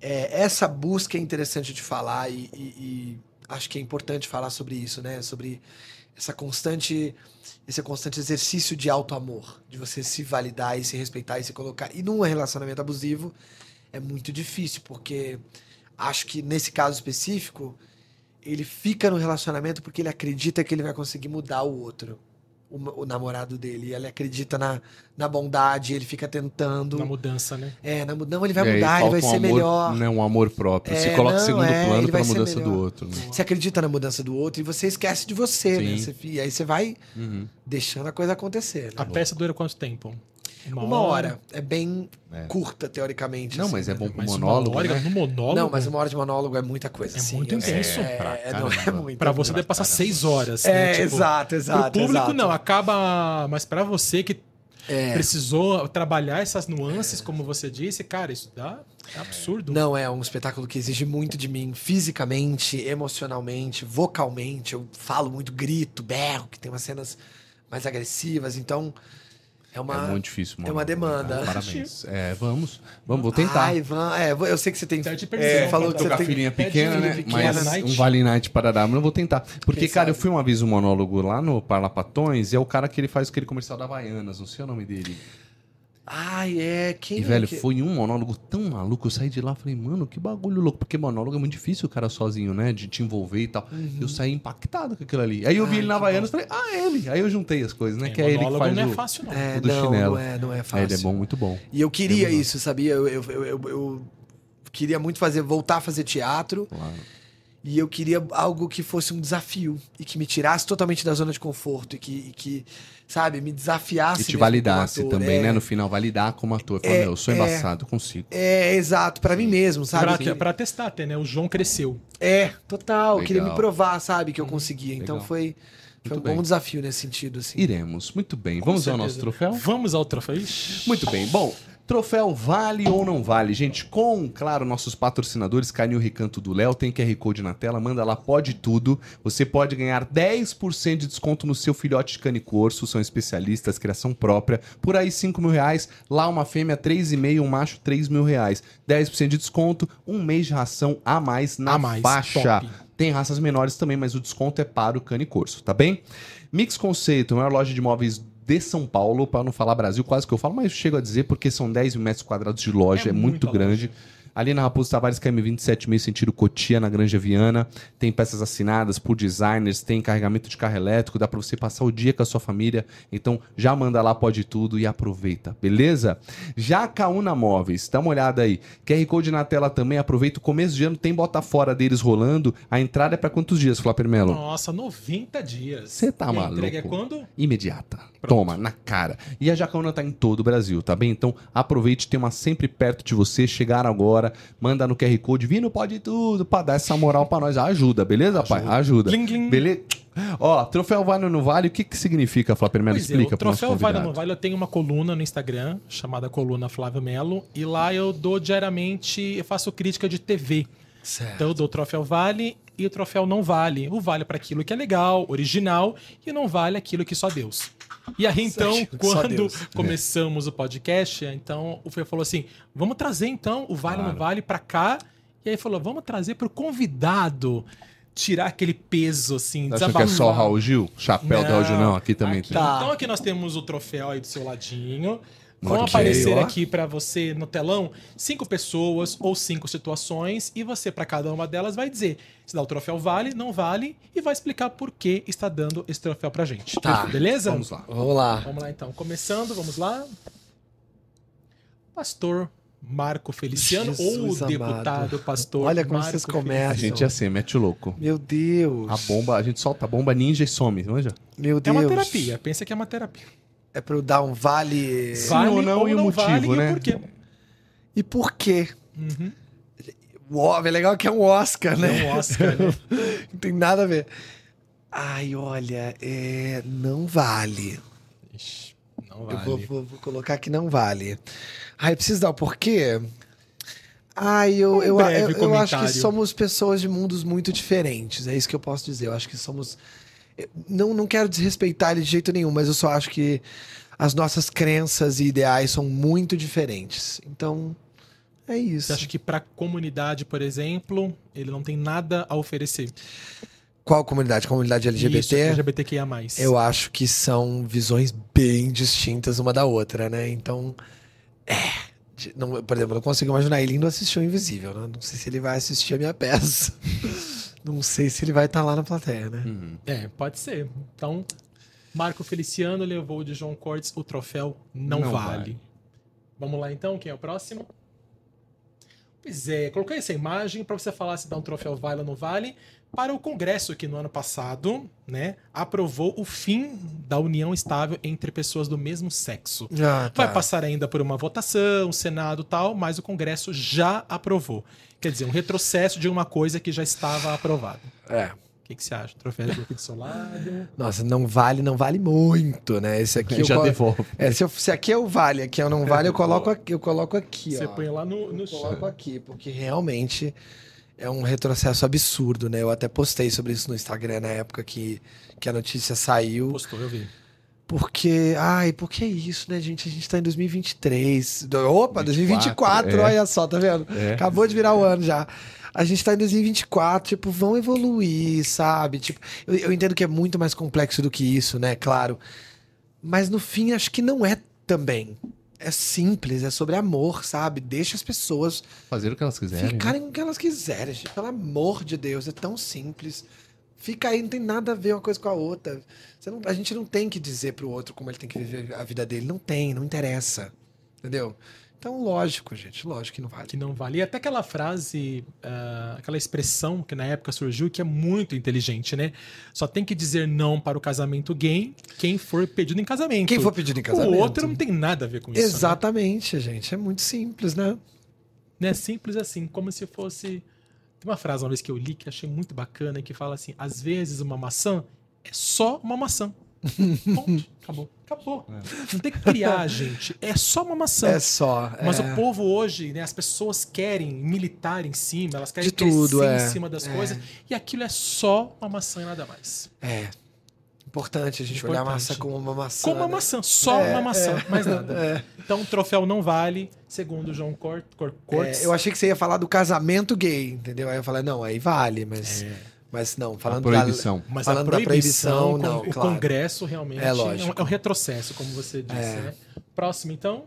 é, essa busca é interessante de falar e, e- e acho que é importante falar sobre isso, né? Sobre essa constante esse constante exercício de auto-amor, de você se validar e se respeitar e se colocar. E num relacionamento abusivo é muito difícil, porque acho que nesse caso específico, ele fica no relacionamento porque ele acredita que ele vai conseguir mudar o outro, o, o namorado dele. E ele acredita na, na bondade, ele fica tentando. Na mudança, né? É, na, mu- não, ele vai mudar, ele vai um ser amor, melhor. Né, um amor próprio. Se É, coloca em não, segundo é, plano ser mudança do melhor. outro. Né? Você acredita na mudança do outro e você esquece de você, né? Sim. Você fi- e aí você vai Uhum. deixando a coisa acontecer. Né? A peça dura quanto tempo? Uma hora. É bem É. curta, teoricamente. Não, assim, mas é né? bom pro monólogo, uma hora né? no monólogo? Não, mas uma hora de monólogo é muita coisa. É assim, muito eu- intenso. É, Pra é, não é muito. Pra você deve passar seis horas. É, né? Tipo, exato, exato. Pro público exato. não, acaba. Mas pra você que É. precisou trabalhar essas nuances, como você disse, cara, isso dá é absurdo. Não, é um espetáculo que exige muito de mim, fisicamente, emocionalmente, vocalmente. Eu falo muito, grito, berro, que tem umas cenas mais agressivas, então é uma. É muito difícil, mano. é uma demanda. Parabéns. É, vamos. Vamos, vou tentar. Ai, é, eu sei que você tem. Eu te é, pergunto, falou então, que você tem. filhinha pequena, né? pequena, Mas night. um Vale Night para dar, mas eu vou tentar. Porque, Quem cara, eu sabe? fui uma vez um monólogo lá no Parlapatões e é o cara que ele faz aquele comercial da Havaianas, não sei o nome dele. Ai, é. Quem E, é velho, que- foi um monólogo tão maluco. Eu saí de lá e falei, mano, que bagulho louco. Porque monólogo é muito difícil o cara sozinho, né? De te envolver e tal. Eu saí impactado com aquilo ali. Aí eu vi Uhum. Ai, ele na Havaianas e falei, ah, é ele. Aí eu juntei as coisas, né? É, que é ele que monólogo faz não o... é fácil, não. É, o do não, chinelo. não é, não é É, fácil. ele é bom, muito bom. E eu queria Demorou. isso, sabia? Eu, eu, eu, eu- eu queria muito fazer, voltar a fazer teatro. Claro. E eu queria algo que fosse um desafio e que me tirasse totalmente da zona de conforto e que, e que, sabe, me desafiasse. E te validasse também, é, né? No final, validar como ator. Falar, É, meu, eu sou é. embaçado, eu consigo. É, exato, pra mim mesmo, sabe? Pra, pra testar até, né? O João cresceu. É, total. Eu queria me Legal. provar, sabe, que eu conseguia. Então Legal. foi, foi Muito um bom bem. desafio nesse sentido, assim. Iremos. Muito bem. Com Vamos ao certeza. nosso troféu? Vamos ao troféu. Ixi. Muito bem. Bom, troféu vale ou não vale? Gente, com, claro, nossos patrocinadores, Canil Recanto do Léo, tem QR Code na tela, manda lá, pode tudo. Você pode ganhar 10% de desconto no seu filhote de cane corso, são especialistas, criação própria. Por aí, 5 mil reais. Lá, uma fêmea, 3,5, um macho, 3 mil reais. 10% de desconto, um mês de ração a mais na A mais, faixa. top. Tem raças menores também, mas o desconto é para o cane corso, tá bem? Mix Conceito, maior loja de imóveis de São Paulo, para não falar Brasil, quase que eu falo, mas eu chego a dizer porque são 10 mil metros quadrados de loja, é, É muito grande. Ali na Raposo Tavares, KM 27,5 sentido Cotia, na Granja Viana. Tem peças assinadas por designers, tem carregamento de carro elétrico, dá para você passar o dia com a sua família. Então já manda lá, pode tudo e aproveita, beleza? Já a Caúna Móveis, dá uma olhada aí. QR Code na tela também, aproveita. O começo de ano tem bota fora deles rolando. A entrada é para quantos dias, Flávio Melo? Nossa, 90 dias. Cê tá e a maluco? entrega é quando? imediata. Toma, na cara. E a Jacaúna tá em todo o Brasil, tá bem? Então aproveite, tem uma sempre perto de você. Chegar agora, manda no QR Code, Vino pode tudo, pra dar essa moral pra nós. Ajuda, beleza, pai? Ajuda. Glim, glim. Beleza? Ó, troféu vale ou não vale, o que que significa, Flávio Melo? É, Explica o pro nosso Troféu Vale ou. Não Vale, eu tenho uma coluna no Instagram, chamada Coluna Flávio Melo, e lá eu dou diariamente, eu faço crítica de TV. Certo. Então eu dou o Troféu Vale e o Troféu Não Vale. O vale para aquilo que é legal, original, e o não vale aquilo que só Deus. E aí, então, quando Deus. começamos o podcast, então o Fê falou assim: vamos trazer então o Vale ou Não Vale para cá. E aí falou: vamos trazer para o convidado tirar aquele peso, assim, Você acha que é só o Raul Gil? Chapéu do Raul Gil, não, aqui também Aqui. tem. Tá. Então aqui nós temos o troféu aí do seu ladinho. Vão Ok, aparecer ó. aqui pra você no telão cinco pessoas ou cinco situações e você pra cada uma delas vai dizer se dá o troféu vale, não vale e vai explicar por que está dando esse troféu pra gente. Tá. Beleza? Vamos lá. Vamos lá. Vamos lá então. Começando, vamos lá. Pastor Marco Feliciano Jesus ou deputado amado. pastor Olha como Marco vocês começam. A gente é assim, mete o louco. Meu Deus. A bomba, a gente solta a bomba ninja e some, manja? Meu É Deus. uma terapia. Pensa que é uma terapia. É pra eu dar um vale. Sim ou não e o motivo, vale, né? E o porquê. E por quê? Uhum. É legal que é um Oscar, É né? um Oscar, né? Não tem nada a ver. Ai, olha, é... não vale. Ixi, não Eu vale. vou, vou- vou colocar que não vale. Ai, preciso dar o porquê? Ai, eu, Um eu, eu, eu acho que somos pessoas de mundos muito diferentes. É isso que eu posso dizer. Eu acho que somos. Não, não quero desrespeitar ele de jeito nenhum, mas eu só acho que as nossas crenças e ideais são muito diferentes. Então, é isso. Você acha que pra comunidade, por exemplo, ele não tem nada a oferecer? Qual comunidade? Comunidade LGBT? Isso, LGBTQIA+. Eu acho que são visões bem distintas uma da outra, né? Então, é. Não, por exemplo, eu não consigo imaginar ele indo assistir o Invisível, né? Não sei se ele vai assistir a minha peça. não sei se ele vai estar lá na plateia, né? Uhum. É, pode ser. Então, Marco Feliciano levou de João Cortes o troféu Não, Não vale. vale. Vamos lá então, quem é o próximo? Pois é, coloquei essa imagem para você falar se dá um troféu vale ou não vale para o Congresso que no ano passado, né, aprovou o fim da união estável entre pessoas do mesmo sexo. Ah, tá. Vai passar ainda por uma votação, Senado e tal, mas o Congresso já aprovou. Quer dizer, um retrocesso de uma coisa que já estava aprovada. É. O que, que você acha? Troféu de bloqueio de solado. Nossa, não vale, não vale muito, né? Esse aqui eu já colo- devolvo. É, se, eu- se aqui é o vale, aqui é o não vale, eu coloco aqui, eu coloco aqui, Você ó. põe lá no, no Eu chão. coloco aqui, porque realmente é um retrocesso absurdo, né? Eu até postei sobre isso no Instagram na época que, que a notícia saiu. Postou, eu vi. Porque, ai, por que isso, né, gente? A gente tá em 2023. Do- Opa, 24, 2024, é. olha só, tá vendo? É. Acabou de virar o ano já. A gente tá em 2024, tipo, vão evoluir, sabe? Tipo, eu, eu entendo que é muito mais complexo do que isso, né? Claro. Mas no fim, acho que não é também. É simples, é sobre amor, sabe? Deixa as pessoas Fazer o que elas quiserem. né? ficarem com o que elas quiserem, gente. Pelo amor de Deus, é tão simples. Fica aí, não tem nada a ver uma coisa com a outra. Não- a gente não tem que dizer pro outro como ele tem que viver a vida dele. Não tem, não interessa. Entendeu? Então, lógico, gente, lógico que não vale. Que não vale. E até aquela frase, ah, aquela expressão que na época surgiu, que é muito inteligente, né? Só tem que dizer não para o casamento gay quem for pedido em casamento. Quem for pedido em casamento. O outro não tem nada a ver com isso. né? Exatamente, gente. É muito simples, né? né? Simples assim, como se fosse. Tem uma frase uma vez que eu li que achei muito bacana que fala assim: às vezes uma maçã é só uma maçã. Ponto. Acabou. Acabou. Não tem que criar, gente. É só uma maçã. É só. Mas é... o povo hoje, né, as pessoas querem militar em cima, elas querem De tudo, crescer é. em cima das É. coisas, e aquilo é só uma maçã e nada mais. É. Importante a gente olhar a Importante. maçã como uma maçã. Como uma né? maçã, só É, uma maçã, é. mais nada. É. Então o troféu não vale, segundo o João Cort, Cortes. É, eu achei que você ia falar do casamento gay, entendeu? Aí eu falei, não, aí vale, mas. É. Mas não, A falando proibição. Mas Falando a da proibição, proibição, não, o claro. Congresso realmente É é, um, lógico. é um retrocesso, como você disse. É. Né? Próximo, então.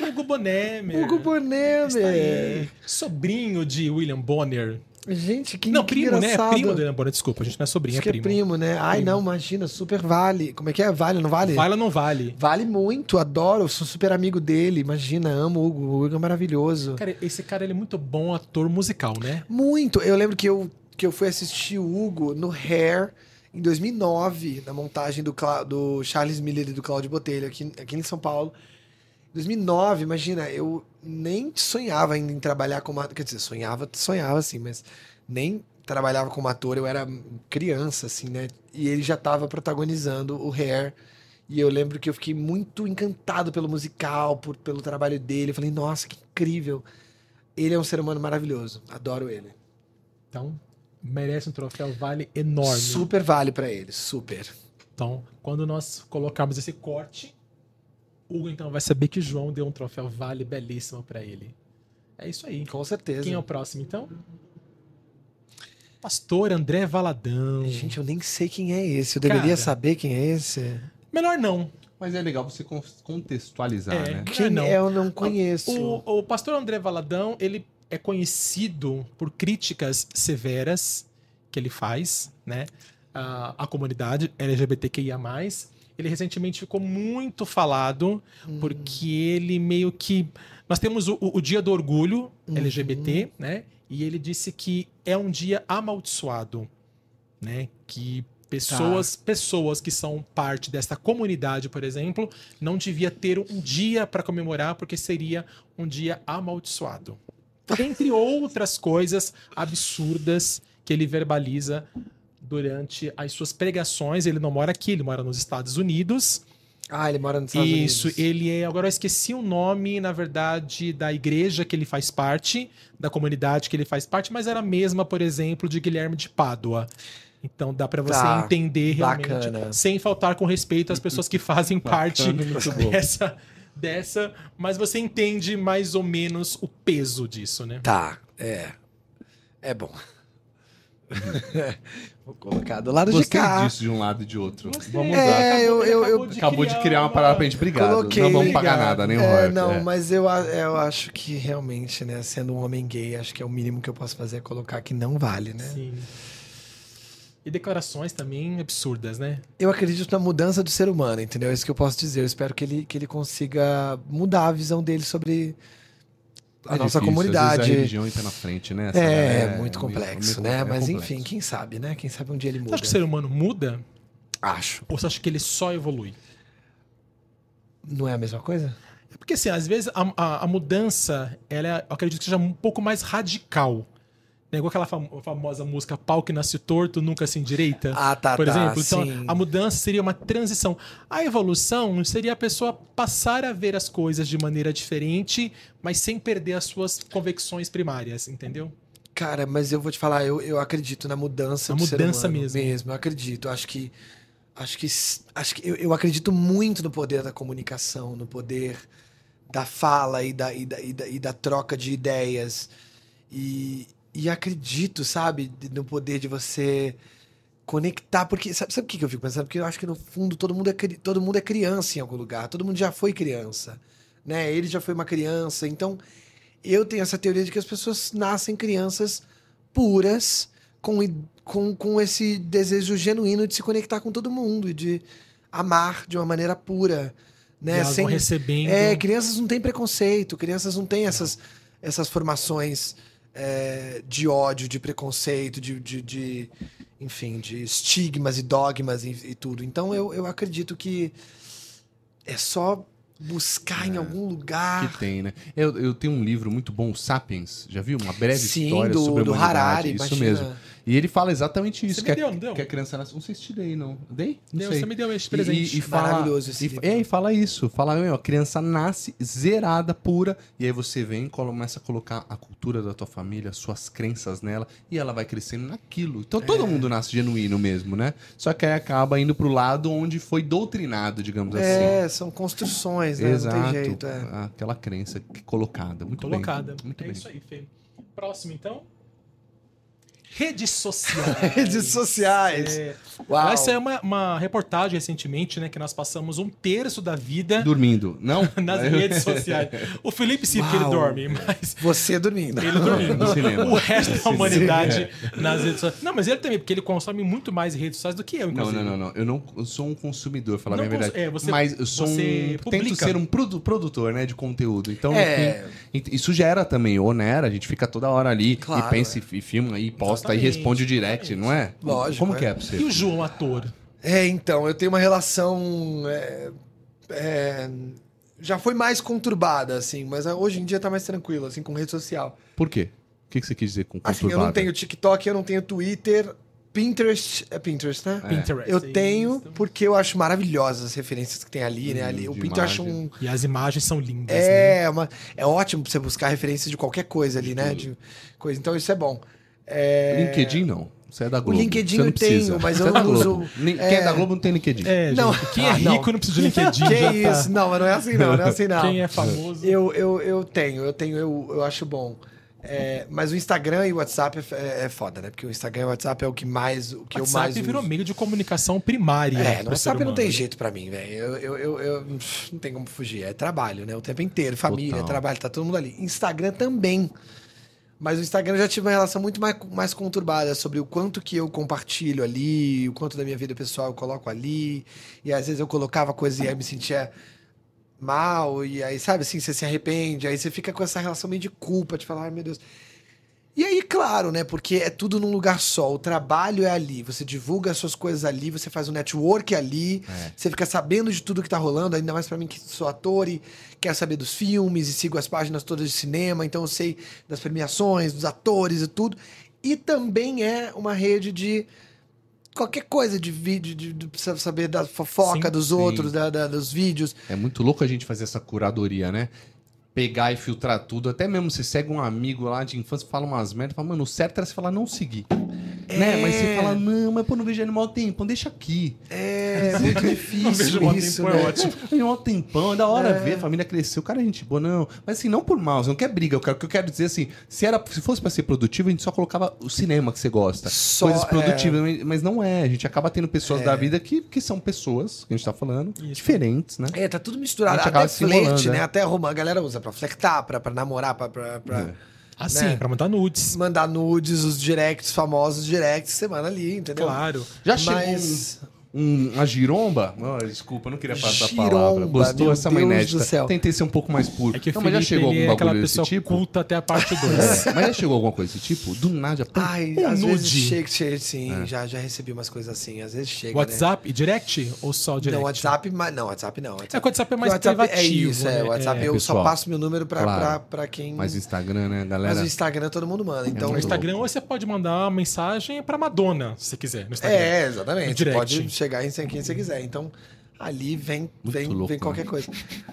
Hugo Bonemer. Hugo Bonemer. Está aí. Sobrinho de William Bonner. Gente, que não, que primo, né? É engraçado. primo do William Bonner, desculpa, a gente não é sobrinho, Acho é que é primo. primo, né? Ai, Primo. não, imagina, super vale. Como é que é? Vale, não vale? Vale ou não vale? Vale muito, adoro, sou super amigo dele. Imagina, amo o Hugo. O Hugo é maravilhoso. Cara, esse cara ele é muito bom ator musical, né? Muito. Eu lembro que eu, que eu fui assistir o Hugo no Hair em 2009, na montagem do, Cla- do Charles Miller e do Cláudio Botelho, aqui, aqui em São Paulo. 2009, imagina, eu nem sonhava ainda em trabalhar como ator. Quer dizer, sonhava, sonhava assim, mas nem trabalhava como ator, eu era criança, assim, né? E ele já estava protagonizando o Hair. E eu lembro que eu fiquei muito encantado pelo musical, por, pelo trabalho dele. Eu falei, nossa, que incrível. Ele é um ser humano maravilhoso. Adoro ele. Então, merece um troféu vale enorme. Super vale pra ele, super. Então, quando nós colocarmos esse corte, Hugo então vai saber que João deu um troféu vale belíssimo pra ele. É isso aí. Com certeza. Quem é o próximo, então? Pastor André Valadão. Gente, eu nem sei quem é esse. Eu deveria Cara. saber quem é esse. Melhor não. Mas é legal você con- contextualizar, É. né? Quem não. é, eu não conheço. O, o pastor André Valadão, ele é conhecido por críticas severas que ele faz, né? À comunidade LGBTQIA+. Ele recentemente ficou muito falado Hum. porque ele meio que... Nós temos o, o Dia do Orgulho Uhum. LGBT, né? E ele disse que é um dia amaldiçoado, né? Que pessoas, pessoas que são parte dessa comunidade, por exemplo, não devia ter um dia para comemorar porque seria um dia amaldiçoado. Entre outras coisas absurdas que ele verbaliza durante as suas pregações. Ele não mora aqui, ele mora nos Estados Unidos. Ah, ele mora nos Estados Isso, Unidos. ele é. Agora eu esqueci o nome, na verdade, da igreja que ele faz parte, da comunidade que ele faz parte, mas era a mesma, por exemplo, de Guilherme de Pádua. Então dá pra você Tá, entender realmente, bacana. sem faltar com respeito às pessoas que fazem parte Bacana, dessa, dessa, mas você entende mais ou menos o peso disso, né? Tá, é. É bom. Vou colocar do lado de Gostei cá. disso de um lado e de outro. Gostei. Vamos É, lá. eu- eu- eu- Acabou de criar uma parada pra gente. Obrigado. Coloquei. não vamos pagar Obrigado. nada, nem É, royalties, não, é. mas eu, eu acho que realmente, né, sendo um homem gay, acho que é o mínimo que eu posso fazer é colocar que não vale, né? Sim. E declarações também absurdas, né? Eu acredito na mudança do ser humano, entendeu? É isso que eu posso dizer. Eu espero que ele, que ele consiga mudar a visão dele sobre a É nossa difícil, às comunidade. vezes a religião entra na frente, né? Essa É, galera muito complexo, meio- né? é Mas complexo. enfim, quem sabe, né? Quem sabe um dia ele Você muda. acha que o ser humano muda? Acho. Ou você acha que ele só evolui? Não é a mesma coisa? É porque, assim, às vezes a, a- a mudança, ela é, eu acredito que seja um pouco mais radical. Né? Igual aquela fam- famosa música Pau que nasce torto, nunca se endireita. Ah, tá, por tá, exemplo. Então, sim. a mudança seria uma transição. A evolução seria a pessoa passar a ver as coisas de maneira diferente, mas sem perder as suas convicções primárias, entendeu? Cara, mas eu vou te falar, eu, eu acredito na mudança Na do ser mudança humano mesmo. mesmo. Eu acredito. Acho que. Acho que. Acho que eu, eu acredito muito no poder da comunicação, no poder da fala e da, e da, e da, e da troca de ideias. E, e acredito, sabe, no poder de você conectar. Porque. Sabe, sabe o que eu fico pensando? Porque eu acho que no fundo todo mundo, é, todo mundo é criança em algum lugar. Todo mundo já foi criança. Né? Ele já foi uma criança. Então eu tenho essa teoria de que as pessoas nascem crianças puras, com, com, com esse desejo genuíno de se conectar com todo mundo e de amar de uma maneira pura. Né? vão recebendo. É, crianças não têm preconceito, crianças não têm essas, essas formações é, de ódio, de preconceito, de, de, de, enfim, de estigmas e dogmas e, e tudo. Então eu, eu acredito que é só buscar em algum lugar. Que tem, né? Eu, eu tenho um livro muito bom, Sapiens. Já viu? Uma breve Sim, história do, sobre a do humanidade. Harari, Isso imagina. mesmo. E ele fala exatamente isso. Você que, me deu, a, não deu? que a criança nasce... Não sei se te dei, não. Dei? Não Deu, sei. você me deu esse presente. E, e fala, Maravilhoso esse e, livro. é, e fala isso. Fala, meu, a criança nasce zerada, pura, e aí você vem e começa a colocar a cultura da tua família, suas crenças nela, e ela vai crescendo naquilo. Então É. todo mundo nasce genuíno mesmo, né? Só que aí acaba indo pro lado onde foi doutrinado, digamos assim. É, são construções, né? Exato. Não tem jeito. É. Aquela crença que- colocada. Muito colocada. bem. Muito é bem. isso aí, Fê. Próximo, então. Redes sociais. Redes sociais. É, Uau. Essa é uma, uma reportagem recentemente, né? Que nós passamos um terço da vida Dormindo. Não? nas redes sociais. O Felipe sim, porque ele dorme, mas Você dormindo. ele dormindo. O resto da humanidade nas redes sociais. Não, mas ele também, porque ele consome muito mais redes sociais do que eu, Não, inclusive. não, não, não. Eu não eu sou um consumidor, falar a Não minha cons- verdade. é, você- Mas eu sou um. Tento publica. ser um produ- produtor, né, de conteúdo. Então, É. enfim, isso gera também, ou né? A gente fica toda hora ali Claro, e pensa é. e filma e posta Exatamente, e responde o direct, não é? Lógico, Como é. que é pra você? E o João, ator? É, então, eu tenho uma relação. é, é, já foi mais conturbada, assim, mas hoje em dia tá mais tranquilo, assim, com rede social. Por quê? O que que você quis dizer com Assim, eu não conturbada? tenho TikTok, eu não tenho Twitter. Pinterest. É Pinterest, né? Pinterest. Eu é tenho, isso. porque eu acho maravilhosas as referências que tem ali, né? Hum, Ali, o de Pinterest acho um. E as imagens são lindas, né? É, uma, é ótimo pra você buscar referências de qualquer coisa ali, né? De coisa. Então isso é bom. É, LinkedIn não. Você é da Globo. LinkedIn Você não eu tenho, precisa. mas Você eu é não uso- Nin- Quem é. é da Globo não tem LinkedIn. É, Não. gente, quem é Ah, não. rico não precisa de LinkedIn. Que já tá. isso? Não, mas não é assim não, não é assim não. Quem é famoso. Eu, eu, eu tenho, eu tenho, eu, eu acho bom. É, mas o Instagram e o WhatsApp é, é, é foda, né? Porque o Instagram e o WhatsApp é o que mais, o que eu WhatsApp mais virou uso. meio de comunicação primária. É, no WhatsApp não tem jeito pra mim, velho. Eu, eu, eu, eu- não tem como fugir. É trabalho, né? O tempo inteiro. Família, Total. trabalho, tá todo mundo ali. Instagram também. Mas o Instagram eu já tive uma relação muito mais, mais conturbada sobre o quanto que eu compartilho ali, o quanto da minha vida pessoal eu coloco ali. E às vezes eu colocava coisas e aí me sentia mal. E aí, sabe assim, você se arrepende. Aí você fica com essa relação meio de culpa, de falar, ai meu Deus. E aí, claro, né? Porque é tudo num lugar só. O trabalho é ali. Você divulga as suas coisas ali, você faz um network ali, É. você fica sabendo de tudo que tá rolando, ainda mais pra mim que sou ator e quero saber dos filmes e sigo as páginas todas de cinema, então eu sei das premiações, dos atores e tudo. E também é uma rede de qualquer coisa de vídeo, de, de precisa saber da fofoca Sim, dos sim. outros, da- da- dos vídeos. É muito louco a gente fazer essa curadoria, né? Pegar e filtrar tudo. Até mesmo você segue um amigo lá de infância, fala umas merdas, fala, mano, o certo era você falar não seguir. Né? Mas você fala, não, mas pô, não vejo ele mal tempo, deixa aqui. É muito Não difícil vejo mó isso, tempo, é né? ótimo. Tem um tempão, é da hora ver, a família cresceu, o cara é gente boa, não. Mas assim, não por mal, você não quer briga. O que eu- o que eu quero dizer assim, se, era, se fosse pra ser produtivo, a gente só colocava o cinema que você gosta. Só, coisas é. produtivas, mas- mas não é. A gente acaba tendo pessoas da vida que, que são pessoas, que a gente tá falando, Isso. diferentes, né? É, tá tudo misturado. A gente Até acaba se flerte, né? é. Até arrumar. A galera usa pra flertar, pra, pra namorar, pra, pra, pra É. Assim, né? pra mandar nudes. mandar nudes, os directs, famosos directs, manda ali, entendeu? Claro. Já chegou Mas... um- uma giromba. Oh, desculpa, eu não queria falar essa Giromba, palavra. Gostou essa Deus inédita. do céu. Tentei ser um pouco mais puro. É que o não, mas já chegou algum é aquela bagulho desse pessoa tipo? culta até a parte 2. É, mas já chegou alguma coisa desse tipo? Do nada, já... Ai, Um às vezes nude. chega, chega sim, É. já, já recebi umas coisas assim, às vezes chega, né? WhatsApp, direct ou só direct? Não, WhatsApp, mas não, WhatsApp não. WhatsApp, É que o WhatsApp é mais WhatsApp privativo, É isso, é. né? O WhatsApp É. eu Pessoal, só passo meu número pra, claro. pra, pra quem. Mas Instagram, né, galera? Mas o Instagram todo mundo manda. Então. No Instagram, ou você pode mandar uma mensagem pra Madonna, se você quiser. No Instagram. É, No exatamente. Você direct. pode chegar em quem você quiser. Então, ali vem, Muito vem, louco, vem qualquer né? coisa.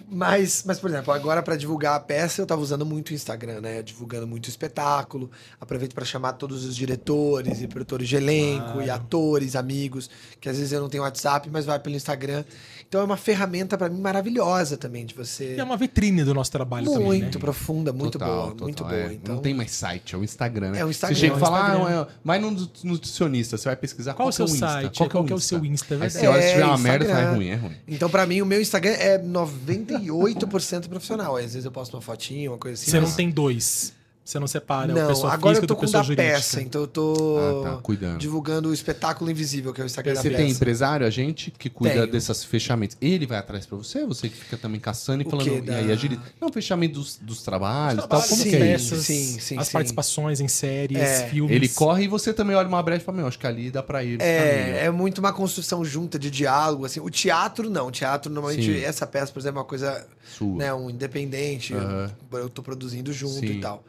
Mas, mas, por exemplo, agora para divulgar a peça, eu tava usando muito o Instagram, né? Divulgando muito o espetáculo. Aproveito para chamar todos os diretores e produtores de elenco, Claro. e atores, amigos, que às vezes eu não tenho WhatsApp, mas vai pelo Instagram. Então é uma ferramenta para mim maravilhosa também de você. E é uma vitrine do nosso trabalho muito também, né? profunda, muito Total, boa, total, muito é. boa. Então, Não tem mais site, é o Instagram, né? É o Instagram, Você chega é e fala, ah, vai no nu- nutricionista, você vai pesquisar Qual qual, o seu que é o Insta, site? qual, que é o, Qual que é o seu Insta, é Aí você olha, se tiver É, uma merda, Instagram. sai ruim, é ruim. Então, pra mim, o meu Instagram é 98% profissional. Às vezes eu posto uma fotinha, uma coisa assim. Você não mas- tem dois. Você não separa o Não, pessoa agora física eu tô com pessoa da jurídica. peça, então eu tô Ah, tá, cuidando. divulgando o espetáculo invisível, que é o Instagram Você da tem peça. empresário, agente, que cuida Tenho. dessas fechamentos. Ele vai atrás pra você? Você que fica também caçando e O falando. E Da- aí, agiliza. Não, fechamento dos, dos trabalhos e tal. Trabalhos, Como Sim, que é isso? sim, sim, as sim. participações em séries, É. filmes. Ele corre e você também olha uma brecha e fala: Meu, acho que ali dá pra ir. É, é muito uma construção junta de diálogo, assim. O teatro, não. O teatro, normalmente, Sim. essa peça, por exemplo, é uma coisa, Sua. né, um independente. Eu, eu tô produzindo junto Sim. e tal.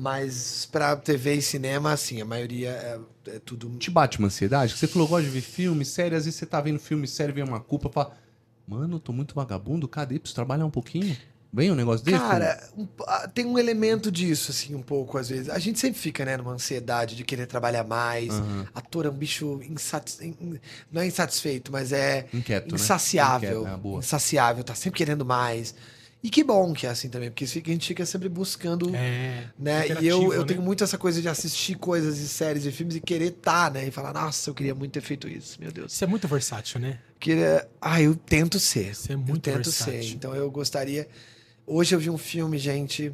Mas pra TV e cinema, assim, a maioria é, é tudo... Te bate uma ansiedade? Você falou, gosta de ver filme, série, às vezes você tá vendo filme, série, vem uma culpa, fala, mano, eu tô muito vagabundo, cadê? Preciso trabalhar um pouquinho? Vem um negócio desse? Cara, um- tem um elemento disso, assim, um pouco, às vezes. A gente sempre fica, né, numa ansiedade de querer trabalhar mais. Aham. Ator é um bicho insatis... in- não é insatisfeito, mas é Inquieto, né? insaciável. Inquieto, é, boa. Insaciável, tá sempre querendo mais. E que bom que é assim também, porque a gente fica sempre buscando, É. né? E eu, eu né? tenho muito essa coisa de assistir coisas e séries e filmes e querer tá, né? E falar, nossa, eu queria muito ter feito isso, meu Deus. Você é muito versátil, né? Queria... Ah, eu tento ser. Você é eu muito tento versátil. ser. Então eu gostaria... Hoje eu vi um filme, gente...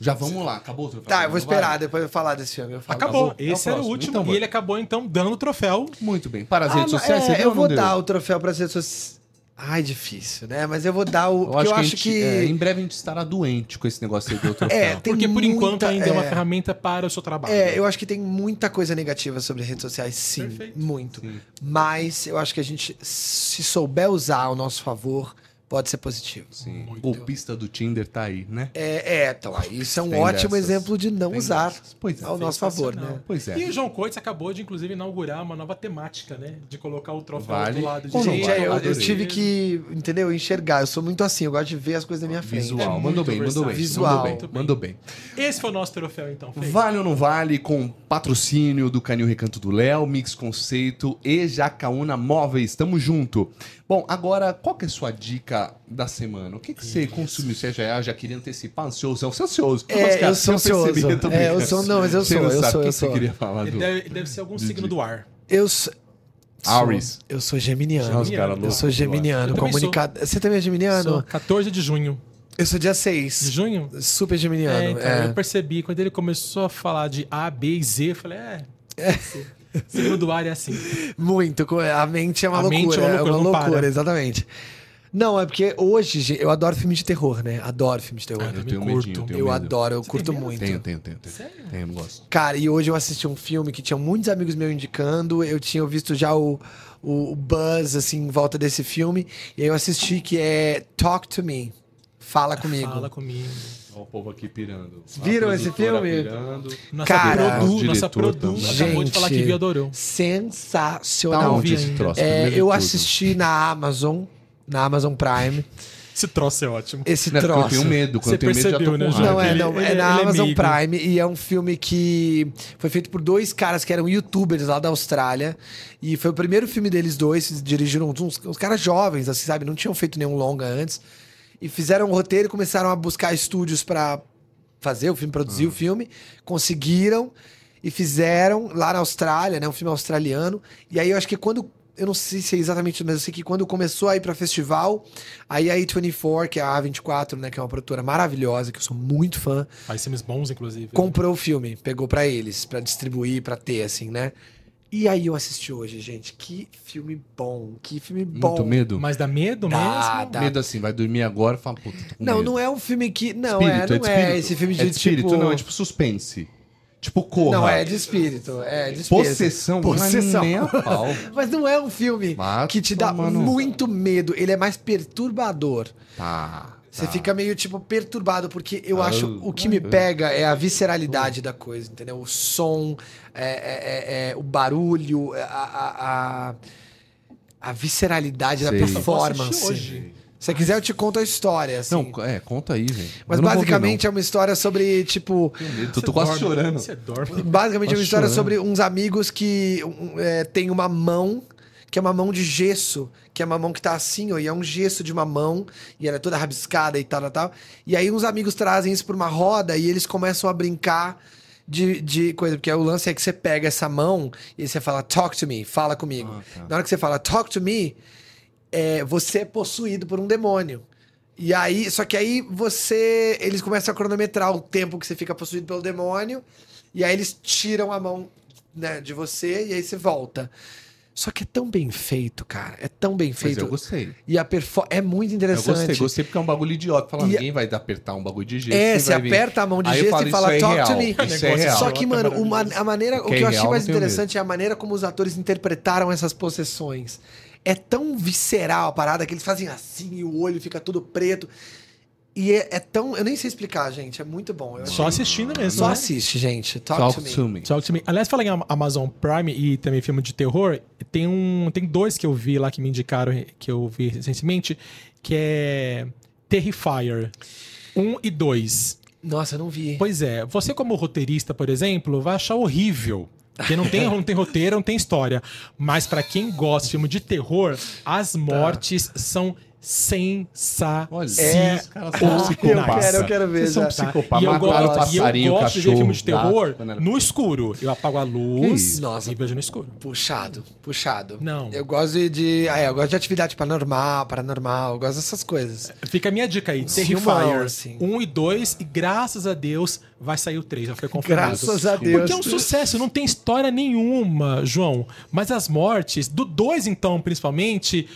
Já vamos lá, acabou o troféu? Tá, eu vou esperar, vai? depois eu falar desse filme. Eu falo. Acabou. acabou. É Esse era o último. Então e ele acabou, então, dando o troféu. Muito bem. Para as Ah, redes sociais, é, você deu eu vou deu? dar o troféu para as redes sociais. Ai, difícil, né? Mas eu vou dar o. Eu acho, eu que, acho gente- que. é, em breve a gente estará doente com esse negócio aí do troféu. É, tem Porque por muita- enquanto ainda é uma é. ferramenta para o seu trabalho. É, eu acho que tem muita coisa negativa sobre redes sociais, sim. Perfeito. Muito. Sim. Mas eu acho que a gente, se souber usar ao nosso favor, pode ser positivo. Sim. Muito. Golpista do Tinder tá aí, né? É, é, então, aí isso é um Tem ótimo dessas. exemplo de não Tem usar dessas. Pois é. ao nosso favor, né? Pois é. E o João Coites acabou de, inclusive, inaugurar uma nova temática, né? De colocar o troféu Vale. do lado vale? Gente, é, eu, eu tive que, entendeu? Enxergar. Eu sou muito assim, eu gosto de ver as coisas da minha frente. Visual. É mandou bem, mandou bem. Visual. Mandou bem, mandou bem. Esse foi o nosso troféu, então. Fê. Vale ou não vale com patrocínio do Canil Recanto do Léo, Mix Conceito e Jacaúna Móveis. Tamo junto. Bom, agora, qual que é a sua dica da semana? O que, que você consumiu? Você já, já queria antecipar? Ansioso? Você é ansioso. É, Mas, cara, eu sou ansioso. eu É, eu sou- não, mas eu Você sou, não eu sabe sou, o que eu você sou. queria falar do... deve, deve ser algum Didi. signo do ar. Eu sou. Aries. sou- Eu sou geminiano. Os caras Eu sou geminiano, Eu comunicado. Você também é geminiano? Sou 14 de junho. Eu sou dia De 6. junho? Super geminiano. É, então, é. eu percebi, quando ele começou a falar de A, B e Z, eu falei, é. Signo do ar é assim. Muito. A mente é uma A loucura. mente é uma loucura, não loucura, para. exatamente. Não, é porque hoje, gente, eu adoro filme de terror, né? Adoro filme de terror. Ah, Eu também tenho curto. medinho, eu tenho eu medo. adoro, eu Você curto muito. Tenho, tenho, tenho. tenho. Sério? Tenho, gosto. Cara, e hoje eu assisti um filme que tinha muitos amigos meus indicando. Eu tinha visto já o, o, o buzz, assim, em volta desse filme. E aí eu assisti que é Talk to Me. Fala comigo. Fala comigo. Olha o povo aqui pirando. Viram esse filme? pirando. Nossa Cara, Produ, nossa diretor Produ também. acabou de falar que Gente, viu adorou. Tá Sensacional. vi esse troço? É, eu tudo. assisti na Amazon, na Amazon Prime, Esse troço é ótimo. esse Não é porque troço. Eu tenho medo. Quando Você eu tenho medo, já tô percebeu, com né? Não, é, Ele- não. É ele- na é Amazon amigo. Prime e é um filme que foi feito por dois caras que eram youtubers lá da Austrália. E foi o primeiro filme deles dois. Eles dirigiram uns, uns caras jovens, assim, sabe? Não tinham feito nenhum longa antes. E fizeram um roteiro e começaram a buscar estúdios pra fazer o filme, produzir o filme. Conseguiram e fizeram lá na Austrália, né? Um filme australiano. E aí eu acho que quando. Eu não sei se é exatamente, mas eu sei que quando começou a ir pra festival, aí a A24, que é a A24, né? Que é uma produtora maravilhosa, que eu sou muito fã, Faz filmes bons, inclusive. comprou o filme, pegou pra eles, pra distribuir, pra ter, assim, né? E aí eu assisti hoje, gente. Que filme bom. Que filme bom. Muito medo? Mas dá medo Dá, mesmo? dá. Medo assim, vai dormir agora e fala, puta, tô com Não, medo. não é um filme que. Não, Espírito, é, não de é, espírito. esse filme de, É de espírito, tipo. não, é tipo suspense. Tipo corra. Não, é de espírito. É de espírito. Possessão, Possessão. não é nem a pau. Mas não é um filme Vai que te dá tomar no- muito medo. Ele é mais perturbador. Tá. Você tá. fica meio, tipo, perturbado, porque eu Ah, acho. O que me pega é a visceralidade da coisa, entendeu? O som, é, é- é- é o barulho, a, a, a, a visceralidade Sei. da performance. hoje. Se você quiser, eu te conto a história, assim. Não, é, conta aí, velho. Mas basicamente é uma história sobre, tipo. medo, tô, quase dorme, chorando. Você dorme. Basicamente é uma história chorar? sobre uns amigos que um, é, tem uma mão, que é uma mão de gesso, que é uma mão que tá assim, ó, e é um gesso de uma mão, e ela é toda rabiscada e tal, tal, tal. E aí uns amigos trazem isso pra uma roda e eles começam a brincar de, de coisa, porque o lance é que você pega essa mão e você fala, talk to me, fala comigo. Ah, tá. Na hora que você fala, talk to me, é, você é possuído por um demônio. E aí, só que aí você. Eles começam a cronometrar o tempo que você fica possuído pelo demônio. E aí eles tiram a mão né, de você e aí você volta. Só que é tão bem feito, cara. É tão bem Mas feito. eu gostei. E a performance. É muito Eu interessante. gostei, gostei porque é um bagulho idiota. Fala, E- ninguém vai apertar um bagulho de jeito. É, você aperta a mão de Aí eu gesso falo, e fala, é talk real, to me. Isso é real. Só que, mano, uma- maravilhoso. a maneira. O Que é eu achei real, mais interessante é a maneira como os atores interpretaram essas possessões. É tão visceral a parada que eles fazem assim e o olho fica tudo preto. E é, é tão. Eu nem sei explicar, gente. É muito bom. Eu Só achei- assistindo mesmo. Só né? assiste, gente. Talk, Talk to me. to me. Talk to me. Aliás, falando em Amazon Prime e também filme de terror, tem um, tem dois que eu vi lá que me indicaram que eu vi recentemente, que é Terrifier 1 e 2. Nossa, eu não vi. Pois é, você como roteirista, por exemplo, vai achar horrível. Porque não tem, não tem roteiro, não tem história. Mas pra quem gosta de filme de terror, as mortes são sensacionais. Olha, É. eu quero, eu quero ver. Vocês são psicopatas. E eu Mataram gosto, e eu gosto de ver cachorro, filme de terror gato, quando era- no escuro. Eu apago a luz? Nossa. e vejo no escuro. Puxado, puxado. Não. Eu gosto de. de ah, é, eu gosto de atividade paranormal, paranormal, eu gosto dessas coisas. Fica a minha dica aí, Terrifier assim. 1 e 2, e graças a Deus vai sair o 3, já foi confirmado. Graças a Deus. Porque é um sucesso, não tem história nenhuma, João. Mas as mortes, do 2 então, principalmente,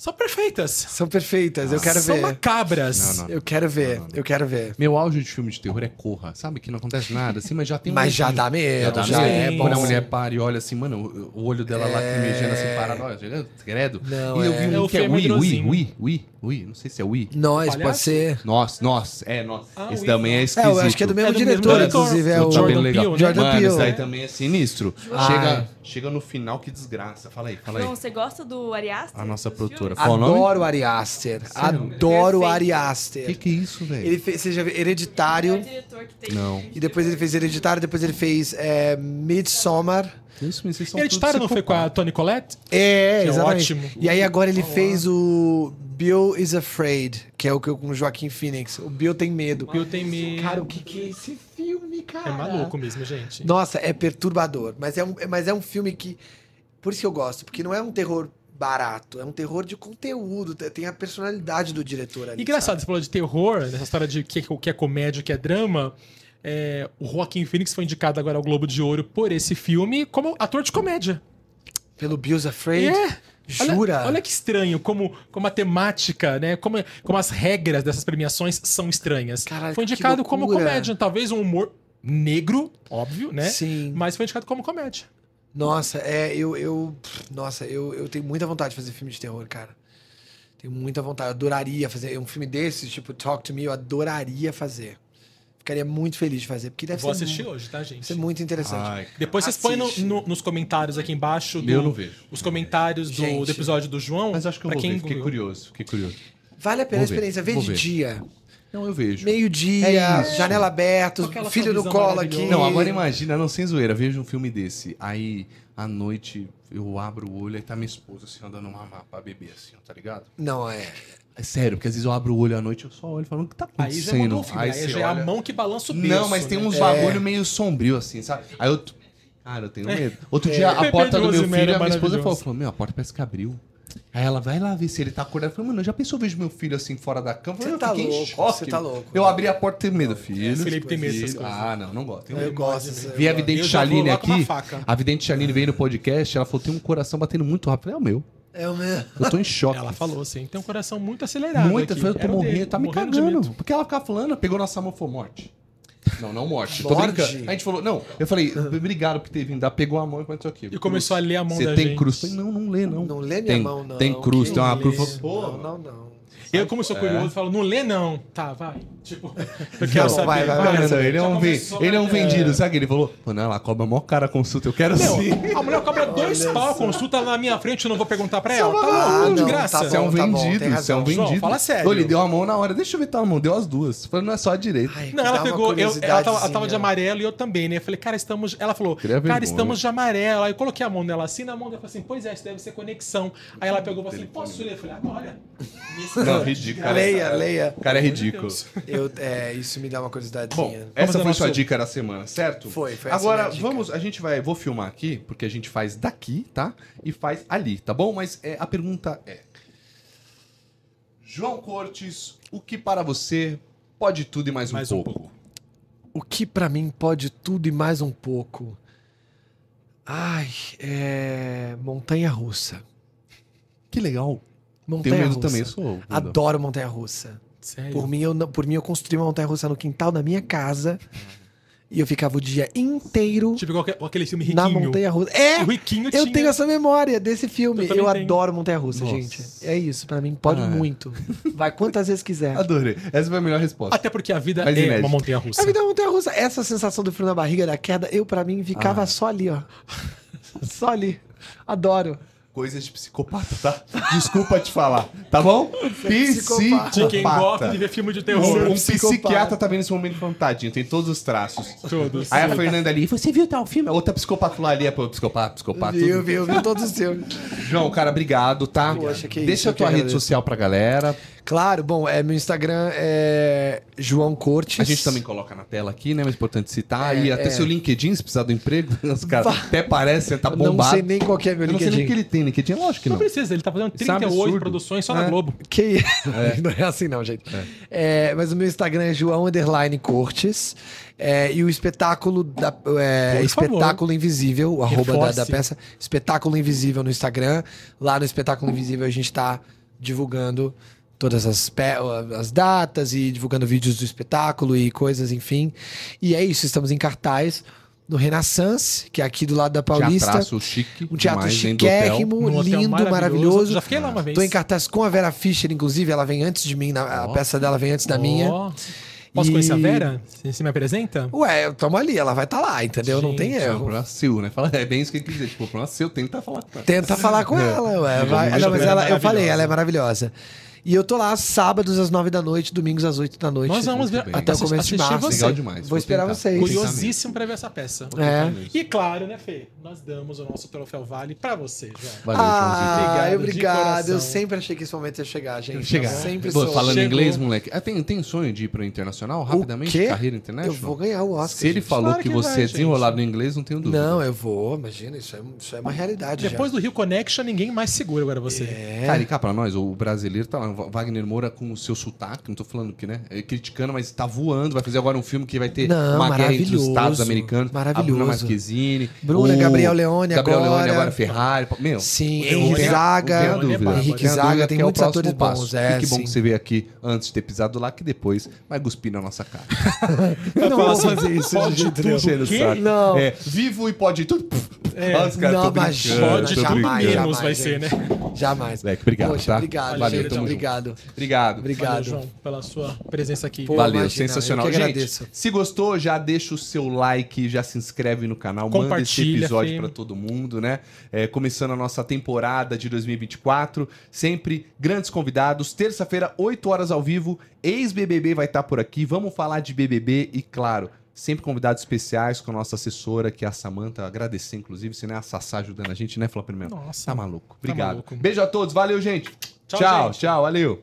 são perfeitas. São perfeitas, eu quero são ver. macabras. Não, não. Eu quero ver, eu quero ver. Meu auge de filme de terror é Corra. Sabe que não acontece nada assim, mas já tem um Mas já dá medo, dá já medo. é bom. Quando a mulher para e olha assim, mano, o olho dela lá lacrimejando assim, parado, olha, credo. Não, e eu é. vi É um o que é Ui, Ui. Ui, Ui, Ui, não sei se é Ui. Nós, pode ser. Nossa, nossa, é, nossa. Ah, Esse Ui. também é É, esquisito. eu acho que é do mesmo É do mesmo diretor, diretor. inclusive. É Do o Jordan bem legal. Peele, né? Jordan Mano, Peele. esse daí também é sinistro. Chega, chega no final, que desgraça. Fala aí, fala aí. João, você gosta do Ari Aster? A nossa produtora. Qual o nome? Adoro o Ari Aster. Adoro o. Ari Que Aster. que é isso, velho? Ele fez, você já viu, É o Hereditário. diretor que tem. Não. E depois ele fez Hereditário, depois ele fez é, Midsommar. Isso, mas vocês são Hereditário não foi com a. Toni Collette? É, Que é exatamente. ótimo. E aí agora ele fez o Bill is Afraid, que é o que eu com o Joaquim Phoenix. O Bill tem medo. Eu tenho medo. Cara, o que, que é esse filme, cara? É maluco mesmo, gente. Nossa, é perturbador. Mas é, um, mas é um filme que. Por isso que eu gosto, porque não é um terror barato, é um terror de conteúdo. Tem a personalidade do diretor ali. E engraçado, sabe? você falou de terror, nessa história de que, o que é comédia, o que é drama. É, o Joaquim Phoenix foi indicado agora ao Globo de Ouro por esse filme como ator de comédia. Pelo Bill's Afraid. É. Jura? Olha, olha que estranho como, como a temática, né? Como, como as regras dessas premiações são estranhas. Caralho, foi indicado como comédia. Talvez um humor negro, óbvio, né? Sim. Mas foi indicado como comédia. Nossa, é, eu, eu. Nossa, eu, eu tenho muita vontade de fazer filme de terror, cara. Tenho muita vontade. Eu adoraria fazer um filme desses, tipo Talk to Me, eu adoraria fazer. Ficaria muito feliz de fazer, porque deve Vou ser, assistir mu- hoje, tá, gente? ser muito interessante. Ai, Depois vocês põem no- Assiste. no- nos comentários aqui embaixo do, Eu não vejo. os comentários do, Gente. do episódio do João. Mas acho que eu pra vou quem ver. Fiquei viu. curioso, fiquei curioso. Vale a pena a Vou ver, experiência. Vê vou de ver. dia. Não, eu vejo. Meio-dia, É isso. janela aberta, Com aquela filho no visão colo aqui. Não, agora imagina, não, sem zoeira, veja um filme desse. Aí, à noite, eu abro o olho e tá minha esposa assim, andando uma mapa pra beber, assim, ó, tá ligado? Não, é. É sério, porque às vezes eu abro o olho à noite e eu só olho falando, o que tá Aí acontecendo? já mandou o filme. Aí, você já é a olha- mão que balança o berço. Não, mas tem né? uns É. bagulho meio sombrio, assim, sabe? Aí eu. Cara, eu tenho medo. Outro dia, a porta do meu filho, é a minha esposa falou: falou: Meu, a porta parece que abriu. Aí ela vai lá ver se ele tá acordado. Eu falei, mano, já pensou eu vejo meu filho assim fora da cama? Eu Você falei, eu tá louco, você tá louco. Eu abri a porta e tenho medo, filho. Felipe tem medo dessas coisas. Ah, não, não gosto. Eu medo. gosto. eu Vi a vidente Eu já Chaline aqui. A vidente Chaline veio no podcast, ela falou: tem um coração batendo muito rápido. Eu falei, é o meu. É o meu. Eu tô em choque. Ela falou assim, tem um coração muito acelerado Muito, aqui. eu tô morrendo, tá me cagando. Porque ela ficava falando, pegou nossa mão falou morte. Não, não morte. Tô brincando. A gente falou, não. Eu falei, obrigado por ter vindo. Ela pegou a mão e comentou aqui. E começou a ler a mão Você da tem gente. cruz? Eu falei, não, não lê, não. Não lê minha tem, mão, não. Tem cruz, tem uma lê? cruz. Não, não, não. Eu, como sou curioso, falo, não lê não. Tá, vai. Tipo, eu quero Não, saber. vai, vai, vai. não, ele é um, começou, ele é um vendido, sabe? Ele falou, mano, ela cobra mó cara a consulta, eu quero Meu, sim. a mulher cobra dois pau a consulta na minha frente, eu não vou perguntar pra ela. Tá Ah, louco, de não, graça. tá Você é um bom, tá bom, vendido, tem você é um vendido. João, fala sério. Ele deu a mão na hora, deixa eu ver tua mão, deu as duas. Falei, não é só a direita. Ai, Não, ela pegou, eu, ela, tava, ela tava de curiosidadezinha. amarelo e eu também, né? Eu falei, cara, estamos. Ela falou, cara, estamos de amarelo. Aí eu coloquei a mão dela assim, na mão dela, eu falei assim, pois é, isso deve ser conexão. Aí ela pegou e falou assim, posso ler? Eu falei, ah, ridículo. Leia, leia. O cara é ridículo. Eu, é, isso me dá uma Bom, curiosidadezinha. essa foi sua nosso- dica da semana, certo? Foi, foi essa Agora, minha dica. vamos, a gente vai, vou filmar aqui, porque a gente faz daqui, tá? E faz ali, tá bom? Mas é, a pergunta é: João Cortes, o que para você pode tudo e mais um, Mais um pouco? pouco. O que pra mim pode tudo e mais um pouco? Ai, é. Montanha russa. Que legal. Tenho Montanha medo russa. também, sou. Adoro montanha russa. Sério. Por mim, eu, por mim, eu construí uma montanha russa no quintal da minha casa. E eu ficava o dia inteiro Tipo igual aquele- aquele filme Riquinho. na montanha russa. É! O Riquinho Eu tinha- tenho essa memória desse filme. Eu Eu, tenho. adoro montanha russa, Nossa. gente. É isso, pra mim pode Ah. muito. Vai quantas vezes quiser. Adorei. Essa foi a melhor resposta. Até porque a vida Mas é inédito. uma montanha russa. A vida é uma montanha russa. Essa sensação do frio na barriga da queda, eu pra mim ficava Ah. só ali, ó. Só ali. Adoro. Coisas de psicopata, tá? Desculpa te falar, tá bom? psicopata. De quem gosta de ver filme de Um, terror. um psicopata. psiquiatra tá vendo nesse momento falando, tadinho, tem todos os traços. Todos. Aí a Fernanda ali, você viu tal filme? A outra psicopata lá ali, é psicopata, psicopata. Viu, viu, viu todos os filmes. João, cara, obrigado, tá? Poxa, que isso, Deixa a tua rede agradeço. social pra galera. Claro, bom, é, meu Instagram é João Cortes. A gente também coloca na tela aqui, né? Mas é importante citar. É, e até é. seu LinkedIn, se precisar do emprego, os caras até parece, tá Eu bombado. Não sei nem qual que é meu Eu não sei nem LinkedIn. que ele tem LinkedIn, lógico que Não não. precisa, ele tá fazendo Isso é um 38 absurdo. produções só É. na Globo. Que... Não é assim não, gente. É, mas o meu Instagram é João Underline Cortes. É, e o espetáculo da é, Espetáculo Invisível, o arroba da, da peça, Espetáculo Invisível no Instagram. Lá no Espetáculo Invisível a gente tá divulgando todas as, as datas e divulgando vídeos do espetáculo e coisas, enfim. E é isso, estamos em cartaz no Renaissance, que é aqui do lado da Paulista. Teatraço chique. Um teatro chiquérrimo, hotel lindo, maravilhoso. Já fiquei lá uma vez. Tô em cartaz com a Vera Fischer, inclusive, ela vem antes de mim, na- a peça dela vem antes da minha. Posso E- conhecer a Vera? Você me apresenta? Ué, tamo ali, ela vai estar lá, entendeu? Não tem Gente, É um erro. problema seu, né? Fala, é bem isso que ele quis dizer. Tipo, o problema seu, tenta falar com ela. Tenta falar com ela, ué. vai. Não, mas bem, ela, é eu falei, ela é maravilhosa. E eu tô lá sábados às nove da noite, domingos às oito da noite. Nós vamos ver. Até o começo de março. você. Legal demais. Vou esperar tentar. vocês. Vou tentar mesmo. Curiosíssimo pra ver essa peça. É. E claro, né, Fê? Nós damos o nosso troféu Vale pra você, João. Valeu, Ah, Obrigado, obrigado. Eu sempre achei que esse momento ia chegar, gente. Chegar. Eu sempre Pô, sou. falando Chegou. inglês, moleque. Ah, tem, tem sonho de ir pro internacional rapidamente? quê? Carreira Eu internacional? vou ganhar o Oscar. Se ele gente. falou Claro que, que você vai, é desenrolado gente. no inglês, não tenho dúvida. Não, eu vou, imagina, isso é, isso é uma realidade. Depois já. do Rio Connection, ninguém mais segura agora você. É. Cara, e cá pra nós, o brasileiro tá lá, o Wagner Moura com o seu sotaque, não tô falando que, né? é, criticando, mas tá voando, vai fazer agora um filme que vai ter Não, uma guerra entre os maravilhoso, Estados americanos. maravilhoso. A Bruna Marquezine. Bruna, o Gabriel Leone Gabriel agora. Leone agora, Ferrari. Meu, Sim, Henrique é- Zaga. é. Henrique Zaga, tem muitos atores bons, é, que bom sim. que você veio aqui antes de ter pisado lá, que depois vai cuspir na nossa cara. Eu não vou assim, fazer isso, pode tudo. Não. É, vivo e pode tudo. É. Os caras, Não, imagina, Pode menos jamais, vai ser, né? Jamais. Leque, obrigado, Poxa, tá? obrigado, Valeu, gente, tamo junto. Obrigado. Obrigado. Obrigado. Valeu, João, pela sua presença aqui. Pô, Valeu, imagina, sensacional. eu que Gente, agradeço. se gostou, já deixa o seu like, já se inscreve no canal, manda esse episódio pra todo mundo, né? É, começando a nossa temporada de 2024, sempre grandes convidados. Terça-feira, 8 horas ao vivo, ex-BBB vai estar por aqui. Vamos falar de BBB e, claro, sempre convidados especiais com a nossa assessora, que é a Samanta. Agradecer, inclusive, se não é a Sassá ajudando a gente, né, Flávio Melo? Nossa. Tá maluco. Obrigado. maluco. Beijo a todos, valeu, gente. Tchau, tchau, gente. tchau valeu.